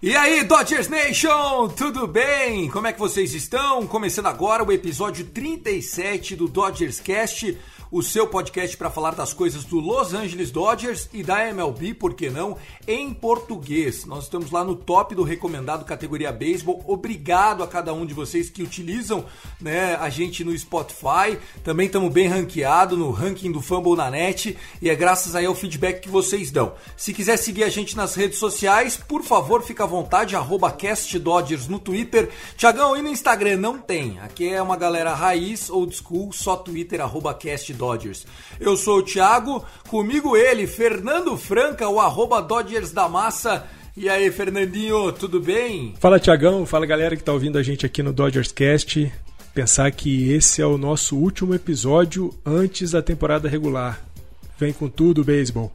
E aí, Dodgers Nation, tudo bem? Como é que vocês estão? Começando agora o episódio 37 do Dodgers Cast, o seu podcast para falar das coisas do Los Angeles Dodgers e da MLB, por que não, em português. Nós estamos lá no top do recomendado categoria beisebol. Obrigado a cada um de vocês que utilizam né, a gente no Spotify. Também estamos bem ranqueado no ranking do Fumble na net e é graças aí ao feedback que vocês dão. Se quiser seguir a gente nas redes sociais, por favor, fica à vontade, arroba CastDodgers no Twitter. Tiagão, e no Instagram? Não tem. Aqui é uma galera raiz, old school, só Twitter, arroba CastDodgers. Eu sou o Thiago, comigo ele, Fernando Franca, o arroba Dodgers da Massa. E aí, Fernandinho, tudo bem? Fala Tiagão, fala galera que tá ouvindo a gente aqui no Dodgers Cast. Pensar que esse é o nosso último episódio antes da temporada regular. Vem com tudo, beisebol.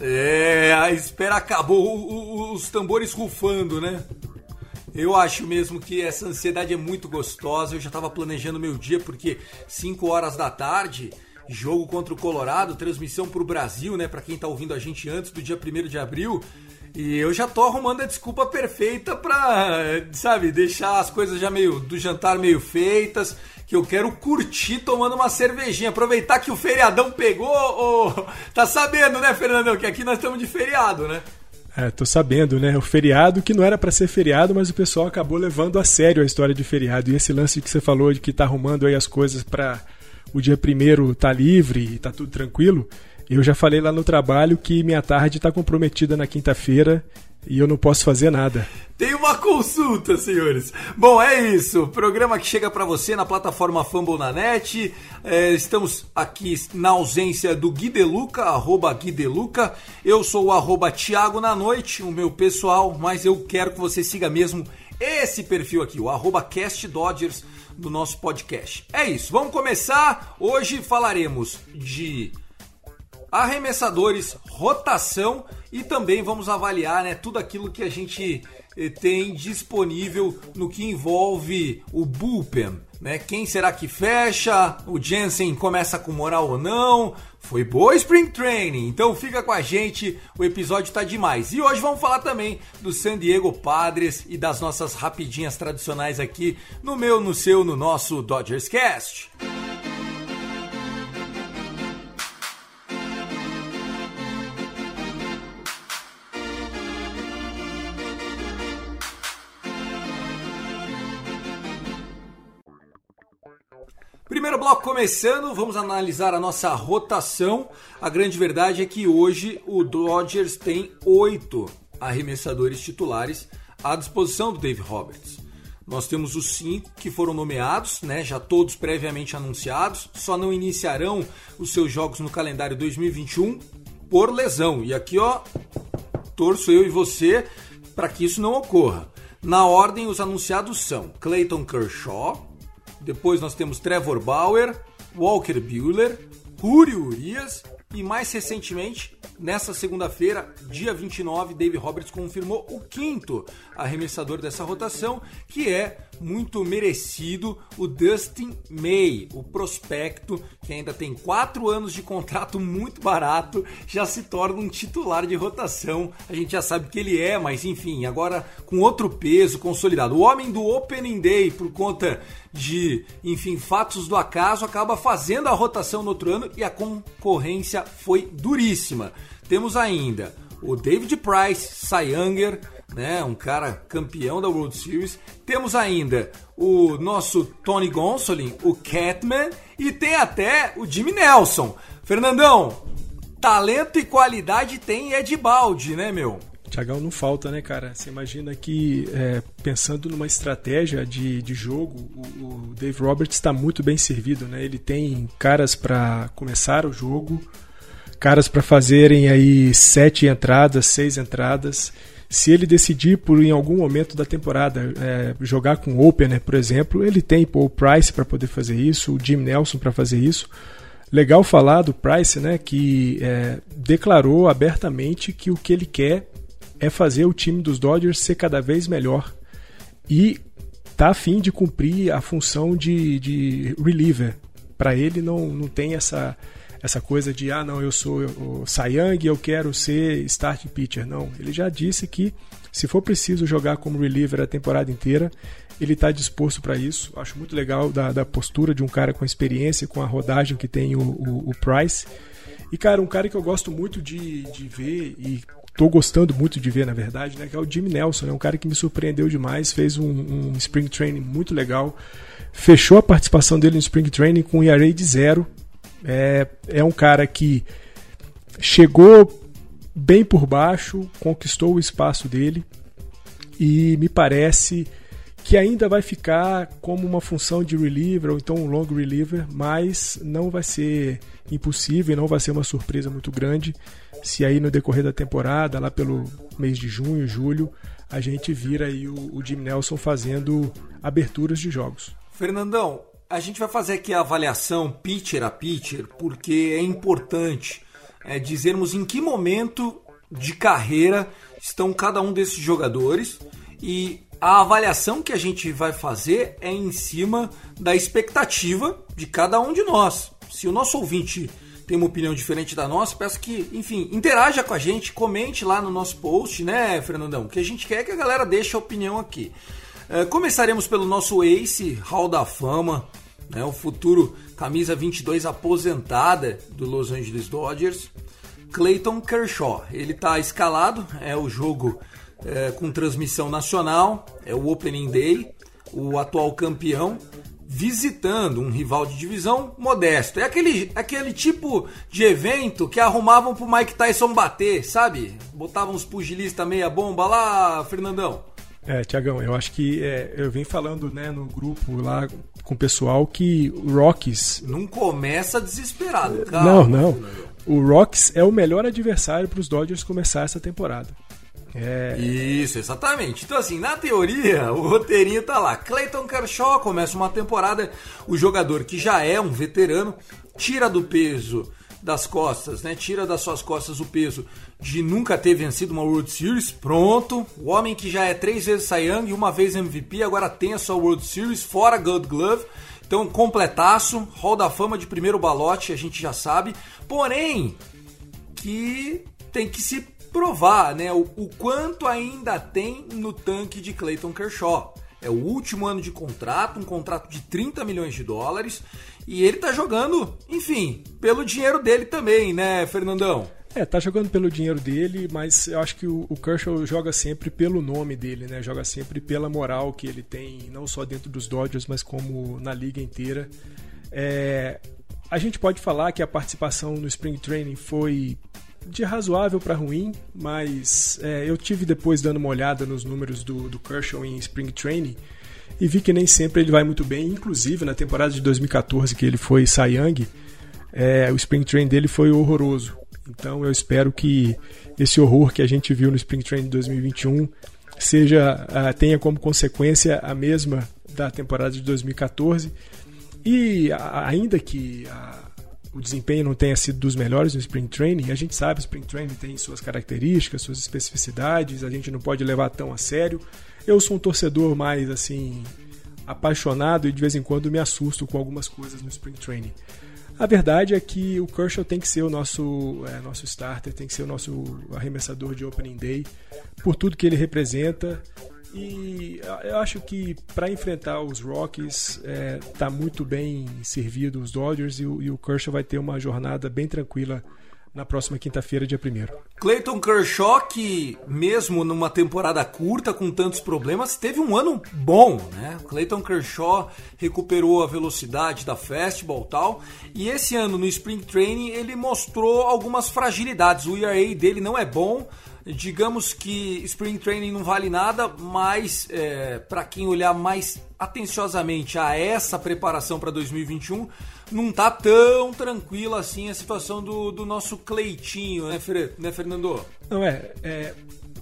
É, a espera acabou, o- o- os tambores rufando, né? Eu acho mesmo que essa ansiedade é muito gostosa. Eu já estava planejando meu dia porque 5 horas da tarde, jogo contra o Colorado, transmissão para o Brasil, né? Para quem tá ouvindo a gente antes do dia 1 de abril. E eu já tô arrumando a desculpa perfeita pra, sabe, deixar as coisas já meio do jantar meio feitas, que eu quero curtir tomando uma cervejinha, aproveitar que o feriadão pegou, tá sabendo, né, Fernandão, que aqui nós estamos de feriado, né? É, tô sabendo, né? O feriado que não era pra ser feriado, mas o pessoal acabou levando a sério a história de feriado. E esse lance que você falou de que tá arrumando aí as coisas pra o dia primeiro tá livre e tá tudo tranquilo. Eu já falei lá no trabalho que minha tarde tá comprometida na quinta-feira e eu não posso fazer nada. Tem uma consulta, senhores. Bom, é isso. Programa que chega pra você na plataforma Fumble na net. É, estamos aqui na ausência do Gui Deluca, arroba. Eu sou o arroba Thiago na noite, o meu pessoal, mas eu quero que você siga mesmo esse perfil aqui, o arroba Cast Dodgers do nosso podcast. É isso, vamos começar. Hoje falaremos de arremessadores, rotação e também vamos avaliar né, tudo aquilo que a gente eh, tem disponível no que envolve o bullpen. Né? Quem será que fecha? O Jensen começa com moral ou não? Foi boa Spring Training, então fica com a gente, o episódio tá demais. E hoje vamos falar também do San Diego Padres e das nossas rapidinhas tradicionais aqui no meu, no seu, no nosso Dodgers Cast. Primeiro bloco começando, vamos analisar a nossa rotação. A grande verdade é que hoje o Dodgers tem oito arremessadores titulares à disposição do Dave Roberts. Nós temos os cinco que foram nomeados, né, já todos previamente anunciados, só não iniciarão os seus jogos no calendário 2021 por lesão. E aqui, ó, torço eu e você para que isso não ocorra. Na ordem, os anunciados são Clayton Kershaw, depois nós temos Trevor Bauer, Walker Buehler, Julio Urias, E mais recentemente, nessa segunda-feira, dia 29, Dave Roberts confirmou o quinto arremessador dessa rotação, que é muito merecido o Dustin May, o prospecto que ainda tem quatro anos de contrato muito barato, já se torna um titular de rotação. A gente já sabe que ele é, mas enfim, agora com outro peso consolidado. O homem do Opening Day, por conta de, enfim, fatos do acaso, acaba fazendo a rotação no outro ano e a concorrência foi duríssima. Temos ainda o David Price, Cy Younger, né, um cara campeão da World Series. Temos ainda o nosso Tony Gonsolin, o Catman, e tem até o Jimmy Nelson. Fernandão, talento e qualidade tem é de balde, né, meu? Tiagão não falta, né, cara? Você imagina que, é, pensando numa estratégia de, de jogo, o, o Dave Roberts está muito bem servido, né? Ele tem caras para começar o jogo, caras para fazerem aí sete entradas, seis entradas. Se ele decidir por em algum momento da temporada é, jogar com o opener, por exemplo, ele tem pô, o Price para poder fazer isso, o Jim Nelson para fazer isso. Legal falar do Price, né, que é, declarou abertamente que o que ele quer é fazer o time dos Dodgers ser cada vez melhor e tá a fim de cumprir a função de, de reliever. Para ele não, não tem essa essa coisa de ah não eu sou o Sayang eu quero ser starting pitcher. Não ele já disse que se for preciso jogar como reliever a temporada inteira ele está disposto para isso. Acho muito legal da, da, postura de um cara com experiência com a rodagem que tem o, o, o Price. E cara um cara que eu gosto muito de, de ver e tô gostando muito de ver na verdade né que é o Jimmy Nelson é né, um cara que me surpreendeu demais fez um, um spring training muito legal fechou a participação dele no spring training com um ERA de zero é, é um cara que chegou bem por baixo, conquistou o espaço dele e me parece que ainda vai ficar como uma função de reliever ou então um long reliever, mas não vai ser impossível, não vai ser uma surpresa muito grande se aí no decorrer da temporada, lá pelo mês de junho, julho, a gente vira aí o, o Jim Nelson fazendo aberturas de jogos. Fernandão, a gente vai fazer aqui a avaliação pitcher a pitcher, porque é importante é, dizermos em que momento de carreira estão cada um desses jogadores e a avaliação que a gente vai fazer é em cima da expectativa de cada um de nós. Se o nosso ouvinte tem uma opinião diferente da nossa, peço que, enfim, interaja com a gente, comente lá no nosso post, né, Fernandão? Que a gente quer que a galera deixe a opinião aqui. Uh, começaremos pelo nosso Ace, Hall da Fama, né, o futuro camisa 22 aposentada do Los Angeles Dodgers, Clayton Kershaw. Ele está escalado, é o jogo é, com transmissão nacional, é o Opening Day, o atual campeão visitando um rival de divisão modesto. É aquele, aquele tipo de evento que arrumavam pro Mike Tyson bater, sabe? Botavam os pugilistas meia bomba lá, Fernandão. É, Tiagão, eu acho que é, eu venho falando né, no grupo lá com o pessoal que o Rockies. Não começa desesperado, cara. Não, não. O Rockies é o melhor adversário para os Dodgers começar essa temporada. É... Isso, exatamente. Então, assim, na teoria, o roteirinho tá lá. Clayton Kershaw começa uma temporada, o jogador que já é um veterano, tira do peso das costas, né? Tira das suas costas o peso de nunca ter vencido uma World Series. Pronto. O homem que já é três vezes Cy Young e uma vez MVP, agora tem a sua World Series, fora Gold Glove. Então, completaço, Hall da Fama de primeiro balote, a gente já sabe. Porém, que tem que se provar, né? O, o quanto ainda tem no tanque de Clayton Kershaw. É o último ano de contrato, um contrato de 30 milhões de dólares. E ele tá jogando, enfim, pelo dinheiro dele também, né, Fernandão? É, tá jogando pelo dinheiro dele, mas eu acho que o, Kershaw joga sempre pelo nome dele, né? Joga sempre pela moral que ele tem, não só dentro dos Dodgers, mas como na liga inteira. É, a gente pode falar que a participação no Spring Training foi de razoável para ruim, mas é, eu tive depois dando uma olhada nos números do, do Kershaw em Spring Training e vi que nem sempre ele vai muito bem, inclusive na temporada de 2014 que ele foi Young, é, o Spring Training dele foi horroroso. Então eu espero que esse horror que a gente viu no Spring Training de 2021 seja uh, tenha como consequência a mesma da temporada de 2014 e ainda que a, o desempenho não tenha sido dos melhores no Spring Training. A gente sabe o Spring Training tem suas características, suas especificidades, a gente não pode levar tão a sério. Eu sou um torcedor mais assim apaixonado e de vez em quando me assusto com algumas coisas no Spring Training. A verdade é que o Kershaw tem que ser o nosso, é, nosso starter, tem que ser o nosso arremessador de Opening Day, por tudo que ele representa. E eu acho que para enfrentar os Rockies é, muito bem servido os Dodgers e o, e o Kershaw vai ter uma jornada bem tranquila na próxima quinta-feira, dia 1 Clayton Kershaw, que mesmo numa temporada curta, com tantos problemas, teve um ano bom, né? Clayton Kershaw recuperou a velocidade da fastball e tal, e esse ano no Spring Training ele mostrou algumas fragilidades. O ERA dele não é bom, digamos que Spring Training não vale nada, mas é, para quem olhar mais atenciosamente a essa preparação para 2021, não tá tão tranquila assim a situação do, do nosso Cleitinho, né, Fer né, Fernando? Não, é, é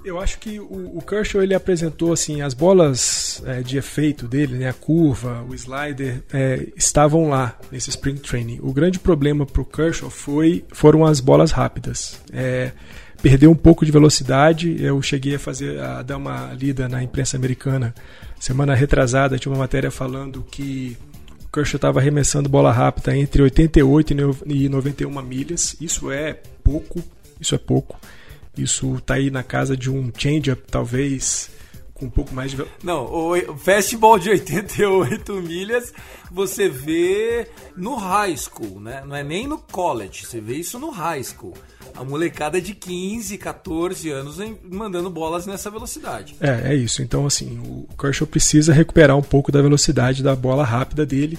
eu acho que o, o Kershaw ele apresentou assim as bolas é, de efeito dele, né, a curva, o slider é, estavam lá nesse spring training. O grande problema para o Kershaw foi foram as bolas rápidas. É, perdeu um pouco de velocidade. Eu cheguei a fazer a dar uma lida na imprensa americana semana retrasada tinha uma matéria falando que o Kershaw estava arremessando bola rápida entre 88 e 91 milhas. Isso é pouco, isso é pouco. Isso está aí na casa de um change-up, talvez com um pouco mais de. Não, o fastball de 88 milhas você vê no high school, né? Não é nem no college, você vê isso no high school a molecada de 15, 14 anos mandando bolas nessa velocidade. É, é isso. Então, assim, o Kershaw precisa recuperar um pouco da velocidade da bola rápida dele.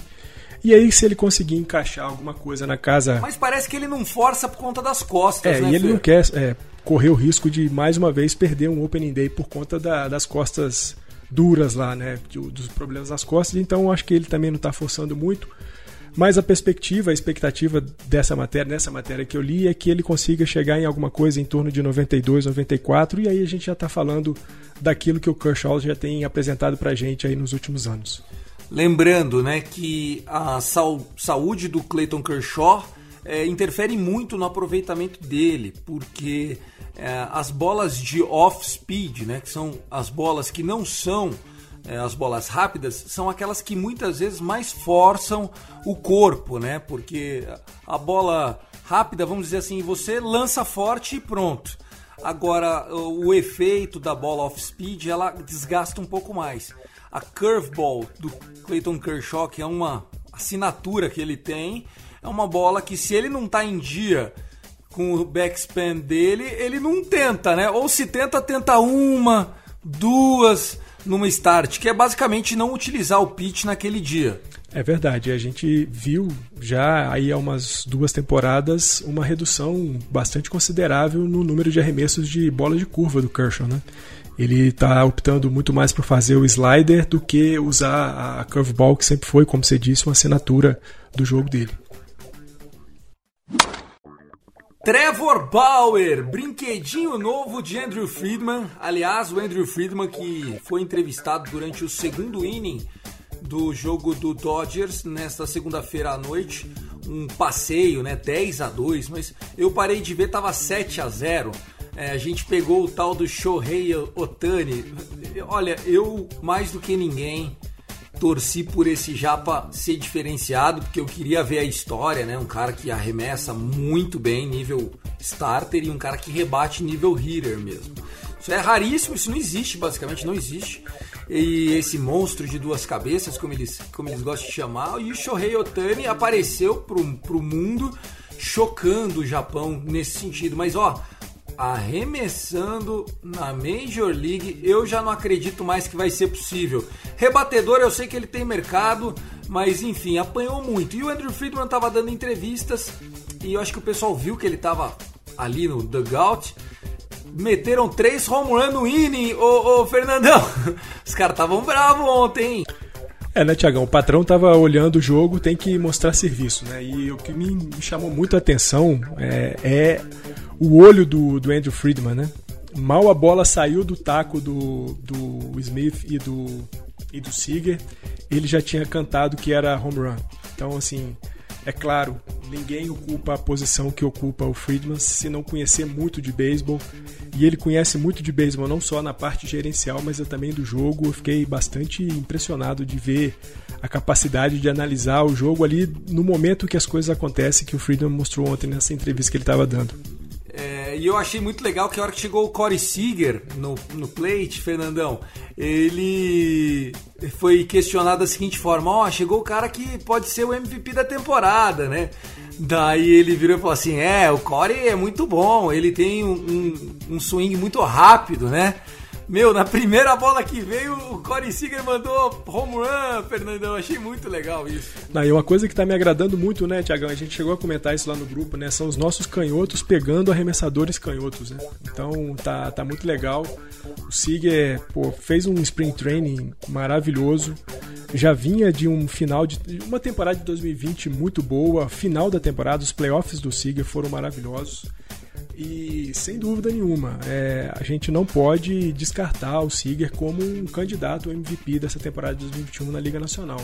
E aí, se ele conseguir encaixar alguma coisa na casa. Mas parece que ele não força por conta das costas, é, né? E ele não quer é, correr o risco de mais uma vez perder um Opening Day por conta da, das costas duras lá, né? Dos problemas nas costas. Então, acho que ele também não está forçando muito. Mas a perspectiva, a expectativa dessa matéria, nessa matéria que eu li, é que ele consiga chegar em alguma coisa em torno de 92, 94, e aí a gente já está falando daquilo que o Kershaw já tem apresentado para a gente aí nos últimos anos. Lembrando né, que a saúde do Clayton Kershaw é, interfere muito no aproveitamento dele, porque é, as bolas de off-speed, né, que são as bolas que não são é, as bolas rápidas são aquelas que muitas vezes mais forçam o corpo, né? Porque a bola rápida, vamos dizer assim, você lança forte e pronto. Agora, o efeito da bola off speed, ela desgasta um pouco mais. A curveball do Clayton Kershaw, que é uma assinatura que ele tem, é uma bola que se ele não está em dia com o backspin dele, ele não tenta, né? Ou se tenta, tenta uma, duas, numa start, que é basicamente não utilizar o pitch naquele dia. É verdade, a gente viu já aí há umas duas temporadas uma redução bastante considerável no número de arremessos de bola de curva do Kershaw, né? Ele está optando muito mais por fazer o slider do que usar a curveball, que sempre foi, como você disse, uma assinatura do jogo dele. Trevor Bauer, brinquedinho novo de Andrew Friedman. Aliás, o Andrew Friedman que foi entrevistado durante o segundo inning do jogo do Dodgers nesta segunda-feira à noite. Um passeio, né? 10 a 2, mas eu parei de ver, tava 7 a 0. É, a gente pegou o tal do Shohei Otani. Olha, eu mais do que ninguém torci por esse Japa ser diferenciado, porque eu queria ver a história, né? Um cara que arremessa muito bem, nível starter, e um cara que rebate nível hitter mesmo. Isso é raríssimo, isso não existe, basicamente não existe. E esse monstro de duas cabeças, como eles, como eles gostam de chamar, e o Shohei Otani apareceu pro, pro mundo chocando o Japão nesse sentido. Mas ó, arremessando na Major League, eu já não acredito mais que vai ser possível. Rebatedor, eu sei que ele tem mercado, mas enfim, apanhou muito. E o Andrew Friedman estava dando entrevistas e eu acho que o pessoal viu que ele estava ali no dugout. Meteram três home run no inning, ô, ô Fernandão. Os caras estavam bravos ontem, É, né, Tiagão? O patrão tava olhando o jogo, tem que mostrar serviço, né? E o que me chamou muito a atenção é, é o olho do, do Andrew Friedman, né? Mal a bola saiu do taco do, do Smith e do, e do Seager, ele já tinha cantado que era home run. Então, assim, É claro, ninguém ocupa a posição que ocupa o Friedman se não conhecer muito de beisebol. E ele conhece muito de beisebol, não só na parte gerencial, mas também do jogo. Eu fiquei bastante impressionado de ver a capacidade de analisar o jogo ali no momento que as coisas acontecem, que o Friedman mostrou ontem nessa entrevista que ele estava dando. É, e eu achei muito legal que a hora que chegou o Corey Seager no, no plate, Fernandão, ele foi questionado da seguinte forma: Ó, oh, chegou o cara que pode ser o MVP da temporada, né? Daí ele virou e falou assim: É, o Corey é muito bom, ele tem um, um, um swing muito rápido, né? Meu, na primeira bola que veio, o Corey Seager mandou home run, Fernandão. Achei muito legal isso. Não, e uma coisa que tá me agradando muito, né, Tiagão? A gente chegou a comentar isso lá no grupo, né? São os nossos canhotos pegando arremessadores canhotos, né? Então tá, tá muito legal. O Seager, pô, fez um spring training maravilhoso. Já vinha de um final de uma temporada de 2020 muito boa. Final da temporada, os playoffs do Seager foram maravilhosos. E sem dúvida nenhuma, é, a gente não pode descartar o Seager como um candidato ao MVP dessa temporada de 2021 na Liga Nacional.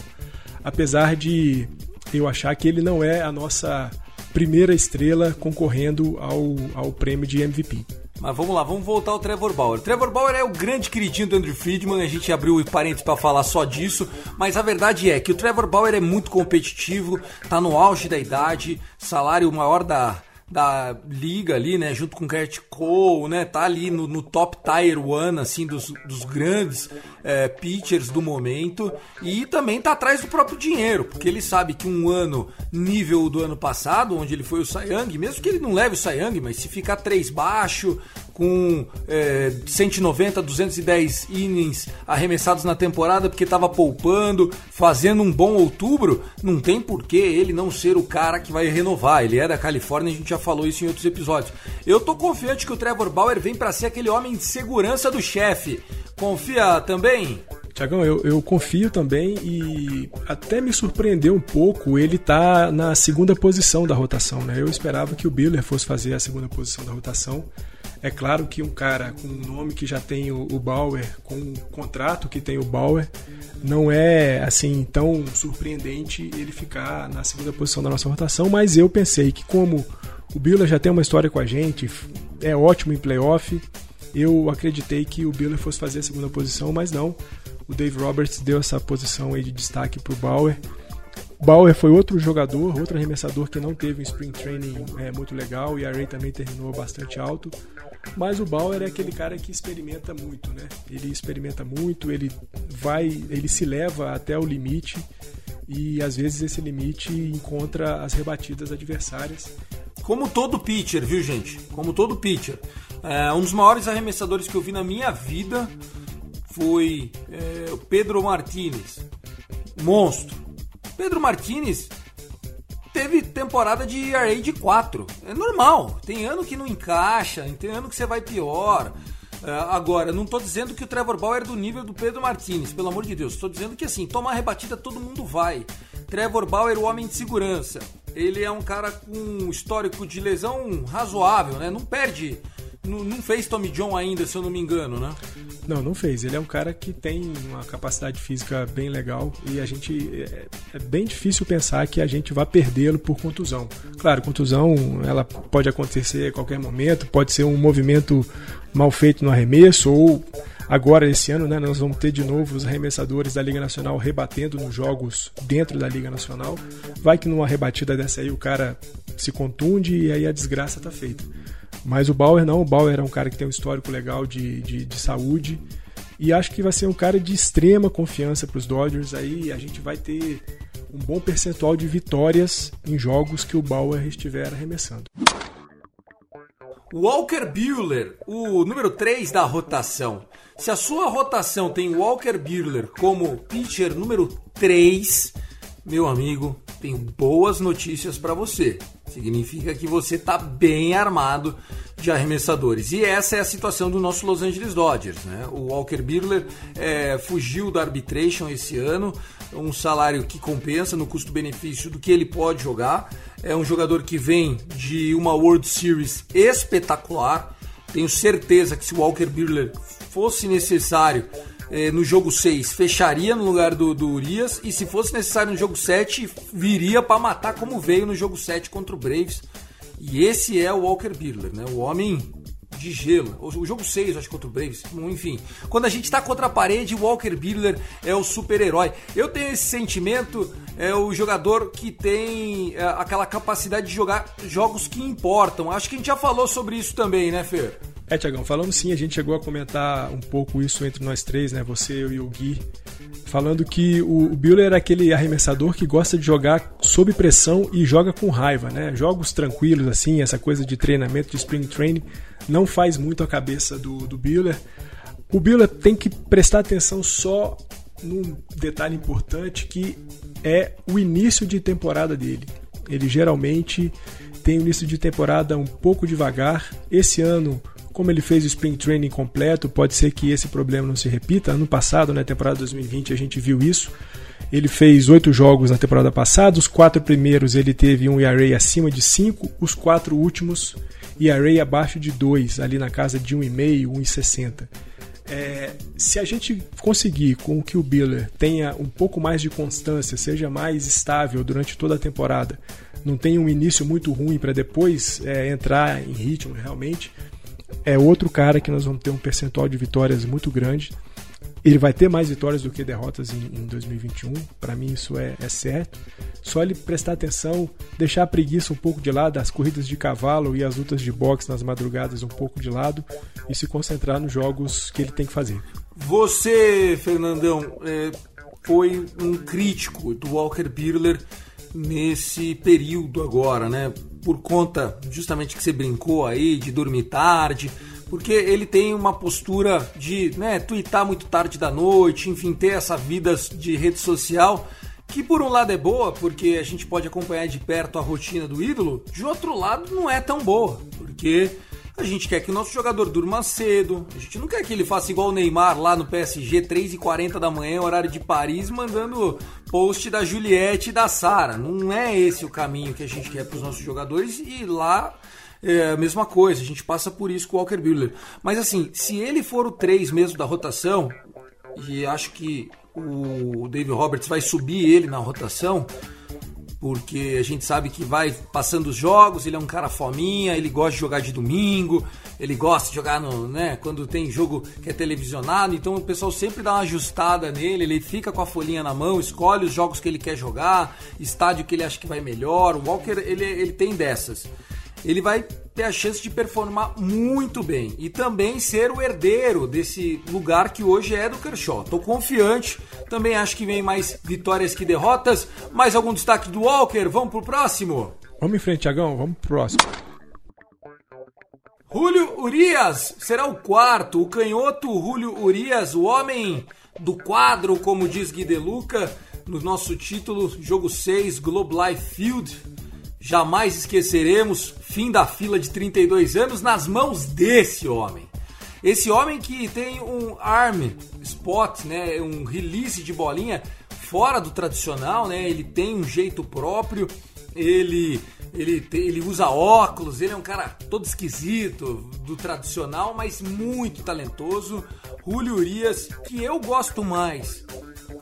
Apesar de eu achar que ele não é a nossa primeira estrela concorrendo ao, ao prêmio de MVP. Mas vamos lá, vamos voltar ao Trevor Bauer. Trevor Bauer é o grande queridinho do Andrew Friedman, a gente abriu parênteses para falar só disso, mas a verdade é que o Trevor Bauer é muito competitivo, tá no auge da idade, salário maior da, da liga ali, né, junto com o Kurt Cole, né, tá ali no, no top tier one, assim, dos, dos grandes é, pitchers do momento e também tá atrás do próprio dinheiro, porque ele sabe que um ano nível do ano passado, onde ele foi o Young, mesmo que ele não leve o Young, mas se ficar três baixo, com é, 190, 210 innings arremessados na temporada porque estava poupando, fazendo um bom outubro, não tem por que ele não ser o cara que vai renovar. Ele é da Califórnia, a gente já falou isso em outros episódios. Eu tô confiante que o Trevor Bauer vem para ser aquele homem de segurança do chefe. Confia também? Tiagão, eu, eu, confio também e até me surpreendeu um pouco ele tá na segunda posição da rotação, né? Eu esperava que o Biller fosse fazer a segunda posição da rotação. É claro que um cara com o nome que já tem o, o Bauer, com o contrato que tem o Bauer, não é assim tão surpreendente ele ficar na segunda posição da nossa rotação, mas eu pensei que como o Biller já tem uma história com a gente, é ótimo em playoff, eu acreditei que o Biller fosse fazer a segunda posição, mas não. O Dave Roberts deu essa posição aí de destaque para o Bauer. Bauer foi outro jogador, outro arremessador que não teve um spring training é, muito legal e a Ray também terminou bastante alto. Mas o Bauer é aquele cara que experimenta muito, né? Ele experimenta muito, ele vai, ele se leva até o limite e às vezes esse limite encontra as rebatidas adversárias. Como todo pitcher, viu gente? Como todo pitcher. É, um dos maiores arremessadores que eu vi na minha vida foi é, o Pedro Martinez. Monstro. Pedro Martinez teve temporada de ERA de 4. É normal. Tem ano que não encaixa, tem ano que você vai pior. Uh, agora, não estou dizendo que o Trevor Bauer é do nível do Pedro Martinez, pelo amor de Deus. Estou dizendo que assim, tomar rebatida todo mundo vai. Trevor Bauer, o homem de segurança. Ele é um cara com um histórico de lesão razoável, né? Não perde não, não, fez Tommy John ainda, se eu não me engano, né? Não, não fez. Ele é um cara que tem uma capacidade física bem legal e a gente. É, é bem difícil pensar que a gente vai perdê-lo por contusão. Claro, contusão ela pode acontecer a qualquer momento, pode ser um movimento mal feito no arremesso ou. Agora, esse ano, né, nós vamos ter de novo os arremessadores da Liga Nacional rebatendo nos jogos dentro da Liga Nacional. Vai que numa rebatida dessa aí o cara se contunde e aí a desgraça tá feita. Mas o Bauer não, o Bauer é um cara que tem um histórico legal de, de, de saúde e acho que vai ser um cara de extrema confiança para os Dodgers. Aí a gente vai ter um bom percentual de vitórias em jogos que o Bauer estiver arremessando. Walker Buehler, o número 3 da rotação. Se a sua rotação tem Walker Buehler como pitcher número 3, meu amigo, tenho boas notícias para você. Significa que você está bem armado de arremessadores. E essa é a situação do nosso Los Angeles Dodgers. Né? O Walker Buehler é, fugiu da arbitration esse ano, um salário que compensa no custo-benefício do que ele pode jogar. É um jogador que vem de uma World Series espetacular. Tenho certeza que se o Walker Buehler fosse necessário eh, no jogo 6 fecharia no lugar do, do Urias e se fosse necessário no jogo 7 viria para matar como veio no jogo 7 contra o Braves. E esse é o Walker Buehler, né? O homem de gelo. O jogo 6, acho, contra o Braves. Enfim, quando a gente tá contra a parede, o Walker Buehler é o super-herói. Eu tenho esse sentimento, é o jogador que tem é, aquela capacidade de jogar jogos que importam. Acho que a gente já falou sobre isso também, né, Fer? É, Tiagão, falando sim, a gente chegou a comentar um pouco isso entre nós três, né? Você, eu e o Gui. Falando que o, o Buehler é aquele arremessador que gosta de jogar sob pressão e joga com raiva, né? Jogos tranquilos, assim, essa coisa de treinamento, de spring training, não faz muito a cabeça do, do Buehler. O Buehler tem que prestar atenção só num detalhe importante que é o início de temporada dele. Ele geralmente tem o início de temporada um pouco devagar. Esse ano como ele fez o Spring Training completo, pode ser que esse problema não se repita. Ano passado, na temporada 2020, a gente viu isso. Ele fez oito jogos na temporada passada, os quatro primeiros ele teve um ERA acima de 5, os quatro últimos ERA abaixo de 2, ali na casa de 1,5, 1,60. É, se a gente conseguir com que o Biller tenha um pouco mais de constância, seja mais estável durante toda a temporada, não tenha um início muito ruim para depois é, entrar em ritmo realmente, é outro cara que nós vamos ter um percentual de vitórias muito grande. Ele vai ter mais vitórias do que derrotas em, em 2021, para mim isso é, é, certo. Só ele prestar atenção, deixar a preguiça um pouco de lado, as corridas de cavalo e as lutas de boxe nas madrugadas um pouco de lado e se concentrar nos jogos que ele tem que fazer. Você, Fernandão, é, foi um crítico do Walker Buehler nesse período agora, né? Por conta justamente que você brincou aí de dormir tarde, porque ele tem uma postura de, né, twittar muito tarde da noite, enfim, ter essa vida de rede social que por um lado é boa, porque a gente pode acompanhar de perto a rotina do ídolo, de outro lado não é tão boa, porque a gente quer que o nosso jogador durma cedo. A gente não quer que ele faça igual o Neymar lá no PSG, 3h40 da manhã, horário de Paris, mandando post da Juliette e da Sara. Não é esse o caminho que a gente quer para os nossos jogadores e lá é a mesma coisa. A gente passa por isso com o Walker Buehler. Mas assim, se ele for o 3 mesmo da rotação, e acho que o David Roberts vai subir ele na rotação, porque a gente sabe que vai passando os jogos, ele é um cara fominha, ele gosta de jogar de domingo, ele gosta de jogar no, né, quando tem jogo que é televisionado, então o pessoal sempre dá uma ajustada nele, ele fica com a folhinha na mão, escolhe os jogos que ele quer jogar, estádio que ele acha que vai melhor. O Walker, ele, ele tem dessas ele vai ter a chance de performar muito bem e também ser o herdeiro desse lugar que hoje é do Kershaw. Tô confiante, também acho que vem mais vitórias que derrotas. Mais algum destaque do Walker? Vamos pro próximo? Vamos em frente, Tiagão, vamos pro próximo. Julio Urias será o quarto, o canhoto Julio Urias, o homem do quadro, como diz Gui De Luca, no nosso título, jogo 6, Globe Life Field Jamais esqueceremos fim da fila de 32 anos nas mãos desse homem. Esse homem que tem um arm spot, né, um release de bolinha fora do tradicional, né? Ele tem um jeito próprio, ele ele, ele usa óculos, ele é um cara todo esquisito do tradicional, mas muito talentoso. Julio Urias, que eu gosto mais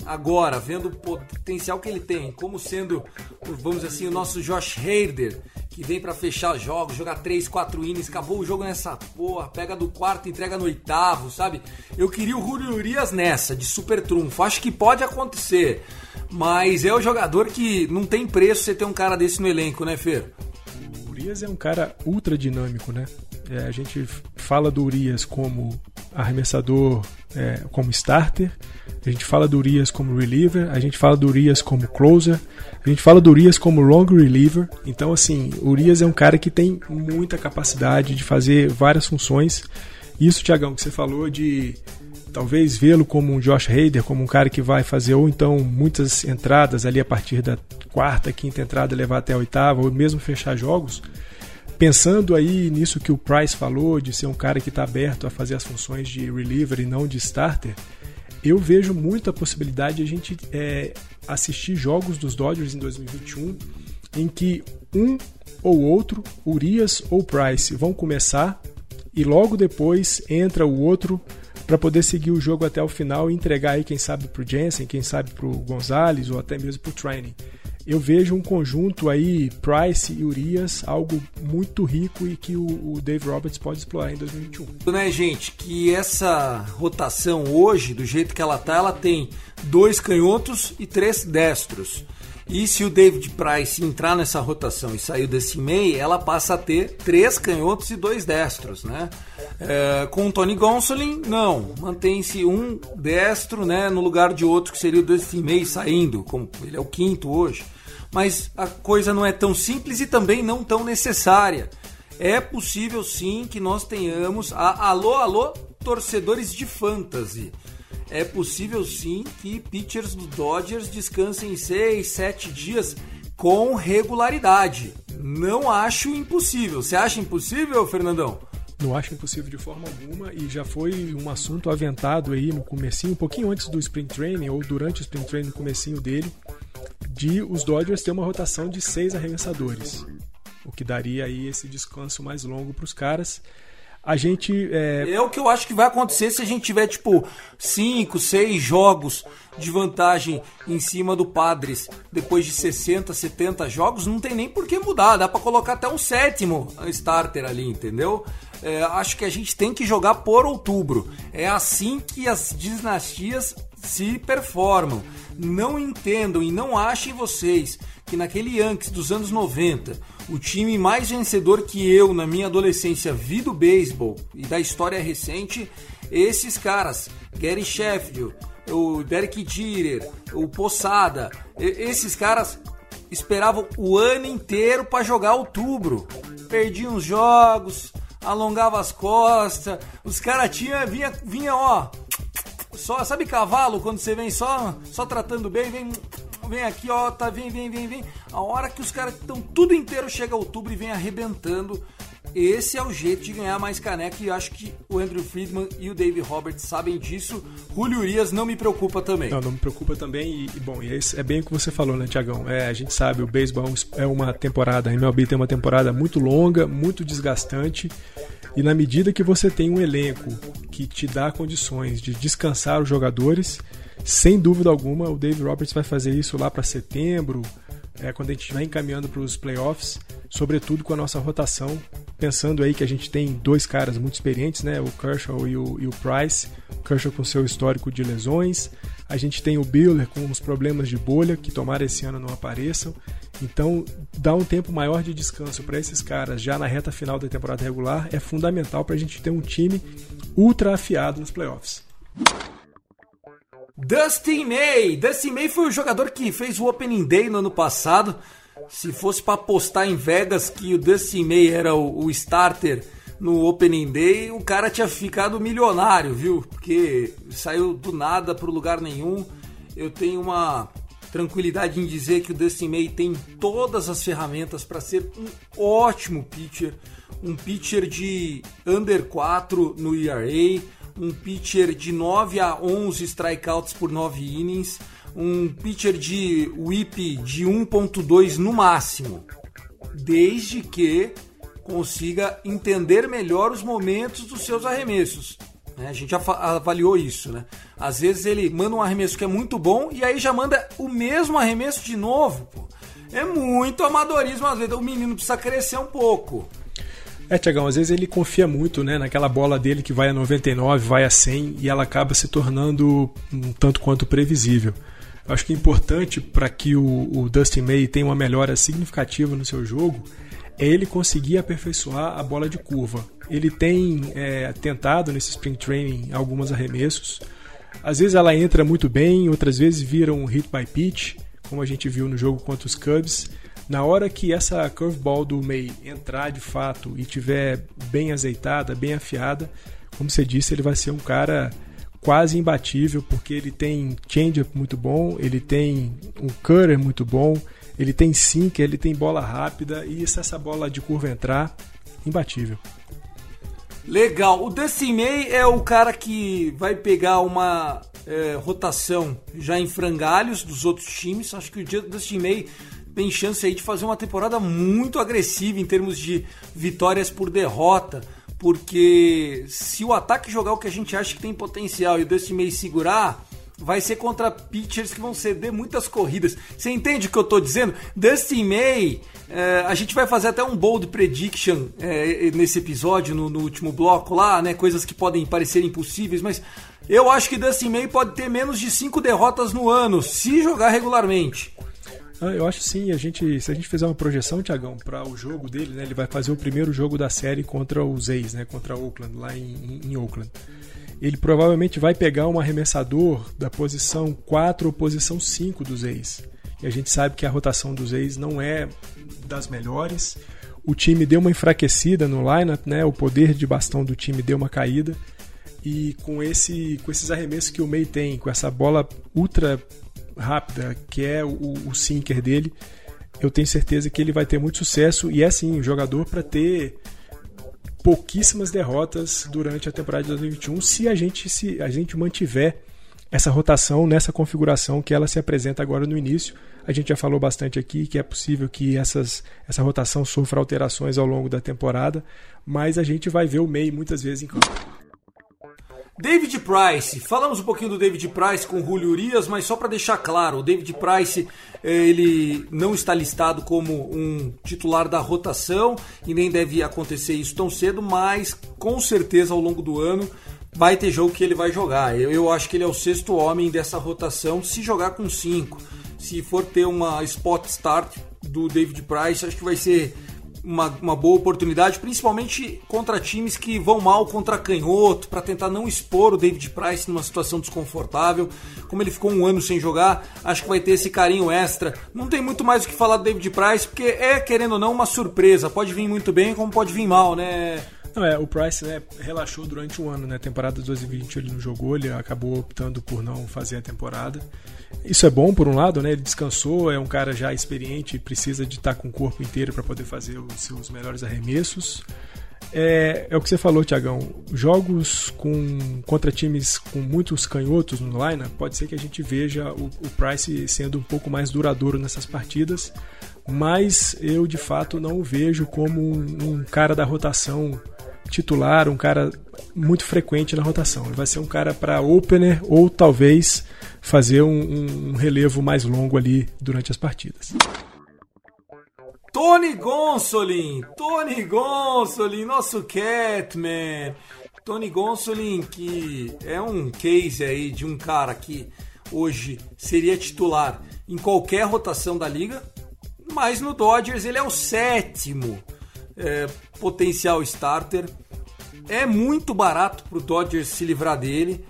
agora, vendo o potencial que ele tem, como sendo, vamos dizer assim, o nosso Josh Hader, que vem para fechar jogos, jogar 3, 4 innings, acabou o jogo nessa porra, pega do quarto, entrega no oitavo, sabe? Eu queria o Julio Urias nessa, de super trunfo. Acho que pode acontecer, mas é o jogador que não tem preço você ter um cara desse no elenco, né, Fer? O Urias é um cara ultra dinâmico, né? É, a gente fala do Urias como arremessador, é, como starter, a gente fala do Urias como reliever, a gente fala do Urias como closer, a gente fala do Urias como long reliever. Então, assim, o Urias é um cara que tem muita capacidade de fazer várias funções. Isso, Tiagão, que você falou de talvez vê-lo como um Josh Hader, como um cara que vai fazer ou então muitas entradas ali a partir da quarta, quinta entrada, levar até a oitava, ou mesmo fechar jogos pensando aí nisso que o Price falou, de ser um cara que está aberto a fazer as funções de reliever e não de starter, eu vejo muita possibilidade de a gente é, assistir jogos dos Dodgers em 2021 em que um ou outro, Urias ou Price, vão começar e logo depois entra o outro para poder seguir o jogo até o final e entregar aí, quem sabe, para o Jensen, quem sabe para o Gonzalez ou até mesmo para o Training. Eu vejo um conjunto aí, Price e Urias, algo muito rico e que o, o Dave Roberts pode explorar em 2021. Né, gente, que essa rotação hoje, do jeito que ela tá, ela tem dois canhotos e três destros. E se o David Price entrar nessa rotação e sair desse meio, ela passa a ter três canhotos e dois destros, né? É, com o Tony Gonsolin, não. Mantém-se um destro, né, no lugar de outro que seria o desse meio saindo, como ele é o quinto hoje. Mas a coisa não é tão simples e também não tão necessária. É possível sim que nós tenhamos. A, alô, alô, torcedores de fantasy é possível sim que pitchers do Dodgers descansem 6, 7 dias com regularidade. Não acho impossível. Você acha impossível, Fernandão? Não acho impossível de forma alguma e já foi um assunto aventado aí no comecinho, um pouquinho antes do Spring Training ou durante o Spring Training, no comecinho dele, de os Dodgers ter uma rotação de seis arremessadores, o que daria aí esse descanso mais longo para os caras a gente. É... é... o que eu acho que vai acontecer se a gente tiver, tipo, 5, 6 jogos de vantagem em cima do Padres depois de 60, 70 jogos. Não tem nem por que mudar, dá para colocar até um sétimo starter ali, entendeu? É, acho que a gente tem que jogar por outubro. É assim que as dinastias se performam. Não entendam e não achem vocês que naquele Yankees dos anos 90, o time mais vencedor que eu na minha adolescência vi do beisebol e da história recente, esses caras, Gary Sheffield, o Derek Jeter, o Poçada, esses caras esperavam o ano inteiro para jogar outubro. Perdiam os jogos, alongava as costas, os caras tinha vinha vinha ó, só sabe cavalo quando você vem só só tratando bem, vem vem aqui, ó, tá, vem, vem, vem, vem. A hora que os caras estão tudo inteiro, chega outubro e vem arrebentando. Esse é o jeito de ganhar mais caneca e acho que o Andrew Friedman e o Dave Roberts sabem disso. Julio Urias não me preocupa também. Não, não me preocupa também e, e bom, é bem o que você falou, né, Tiagão? É, a gente sabe, o beisebol é uma temporada, a MLB tem uma temporada muito longa, muito desgastante e na medida que você tem um elenco que te dá condições de descansar os jogadores, sem dúvida alguma, o Dave Roberts vai fazer isso lá para setembro, é, quando a gente vai encaminhando para os playoffs, sobretudo com a nossa rotação, pensando aí que a gente tem dois caras muito experientes, né, o Kershaw e o, e o Price, o Kershaw com seu histórico de lesões, a gente tem o Biller com os problemas de bolha que tomara esse ano não apareçam, então dar um tempo maior de descanso para esses caras já na reta final da temporada regular é fundamental para a gente ter um time ultra afiado nos playoffs. Dustin May. Dustin May foi o jogador que fez o Opening Day no ano passado. Se fosse para apostar em Vegas que o Dustin May era o, o starter no Opening Day, o cara tinha ficado milionário, viu? Porque saiu do nada para lugar nenhum. Eu tenho uma tranquilidade em dizer que o Dustin May tem todas as ferramentas para ser um ótimo pitcher, um pitcher de under 4 no ERA, um pitcher de 9 a 11 strikeouts por 9 innings, um pitcher de whip de 1.2 no máximo, desde que consiga entender melhor os momentos dos seus arremessos. Né? A gente já avaliou isso, né? Às vezes ele manda um arremesso que é muito bom e aí já manda o mesmo arremesso de novo. Pô. É muito amadorismo, às vezes o menino precisa crescer um pouco. É, Tiagão, às vezes ele confia muito né, naquela bola dele que vai a 99, vai a 100 e ela acaba se tornando um tanto quanto previsível. Eu acho que é importante para que o, o Dustin May tenha uma melhora significativa no seu jogo é ele conseguir aperfeiçoar a bola de curva. Ele tem é, tentado nesse Spring Training alguns arremessos. Às vezes ela entra muito bem, outras vezes vira um hit by pitch, como a gente viu no jogo contra os Cubs. Na hora que essa curveball do May entrar de fato e tiver bem azeitada, bem afiada, como você disse, ele vai ser um cara quase imbatível, porque ele tem changeup muito bom, ele tem um cutter muito bom, ele tem sinker, ele tem bola rápida e se essa bola de curva entrar, imbatível. Legal. O May é o cara que vai pegar uma é, rotação já em frangalhos dos outros times. Acho que o Dustin May tem chance aí de fazer uma temporada muito agressiva em termos de vitórias por derrota, porque se o ataque jogar o que a gente acha que tem potencial e o Dustin May segurar, vai ser contra pitchers que vão ceder muitas corridas. Você entende o que eu tô dizendo? Dustin May, é, a gente vai fazer até um bold prediction é, nesse episódio, no, no, último bloco lá, né? Coisas que podem parecer impossíveis, mas eu acho que Dustin May pode ter menos de cinco derrotas no ano, se jogar regularmente. Ah, eu acho sim, a gente, se a gente fizer uma projeção, Tiagão, para o jogo dele, né, ele vai fazer o primeiro jogo da série contra os A's, né, contra Oakland, lá em, em, Oakland. Ele provavelmente vai pegar um arremessador da posição 4 ou posição 5 dos A's. E a gente sabe que a rotação dos A's não é das melhores. O time deu uma enfraquecida no lineup, né? O poder de bastão do time deu uma caída. E com esse com esses arremessos que o May tem, com essa bola ultra rápida, que é o, o sinker dele, eu tenho certeza que ele vai ter muito sucesso e é sim um jogador para ter pouquíssimas derrotas durante a temporada de 2021 se a gente se a gente mantiver essa rotação nessa configuração que ela se apresenta agora no início. A gente já falou bastante aqui que é possível que essas, essa rotação sofra alterações ao longo da temporada, mas a gente vai ver o MEI muitas vezes em campo. David Price, falamos um pouquinho do David Price com Julio Urias, mas só para deixar claro, o David Price eh, ele não está listado como um titular da rotação e nem deve acontecer isso tão cedo, mas com certeza ao longo do ano vai ter jogo que ele vai jogar. Eu, eu acho que ele é o sexto homem dessa rotação se jogar com cinco. Se for ter uma spot start do David Price, acho que vai ser uma, uma boa oportunidade, principalmente contra times que vão mal contra canhoto, para tentar não expor o David Price numa situação desconfortável. Como ele ficou um ano sem jogar, acho que vai ter esse carinho extra. Não tem muito mais o que falar do David Price, porque é, querendo ou não, uma surpresa. Pode vir muito bem, como pode vir mal, né? Não, é, o Price né, relaxou durante um ano, né? Temporada de 2020 ele não jogou, ele acabou optando por não fazer a temporada. Isso é bom por um lado, né? Ele descansou, é um cara já experiente precisa de estar com o corpo inteiro para poder fazer os seus melhores arremessos. É, é o que você falou, Tiagão. Jogos com, contra times com muitos canhotos no lineup, pode ser que a gente veja o, o Price sendo um pouco mais duradouro nessas partidas, mas eu de fato não o vejo como um, um cara da rotação titular, um cara muito frequente na rotação. Ele vai ser um cara para opener ou talvez fazer um, um, relevo mais longo ali durante as partidas. Tony Gonsolin, Tony Gonsolin, nosso Catman. Tony Gonsolin, que é um case aí de um cara que hoje seria titular em qualquer rotação da liga, mas no Dodgers ele é o sétimo é, potencial starter. É muito barato para o Dodgers se livrar dele.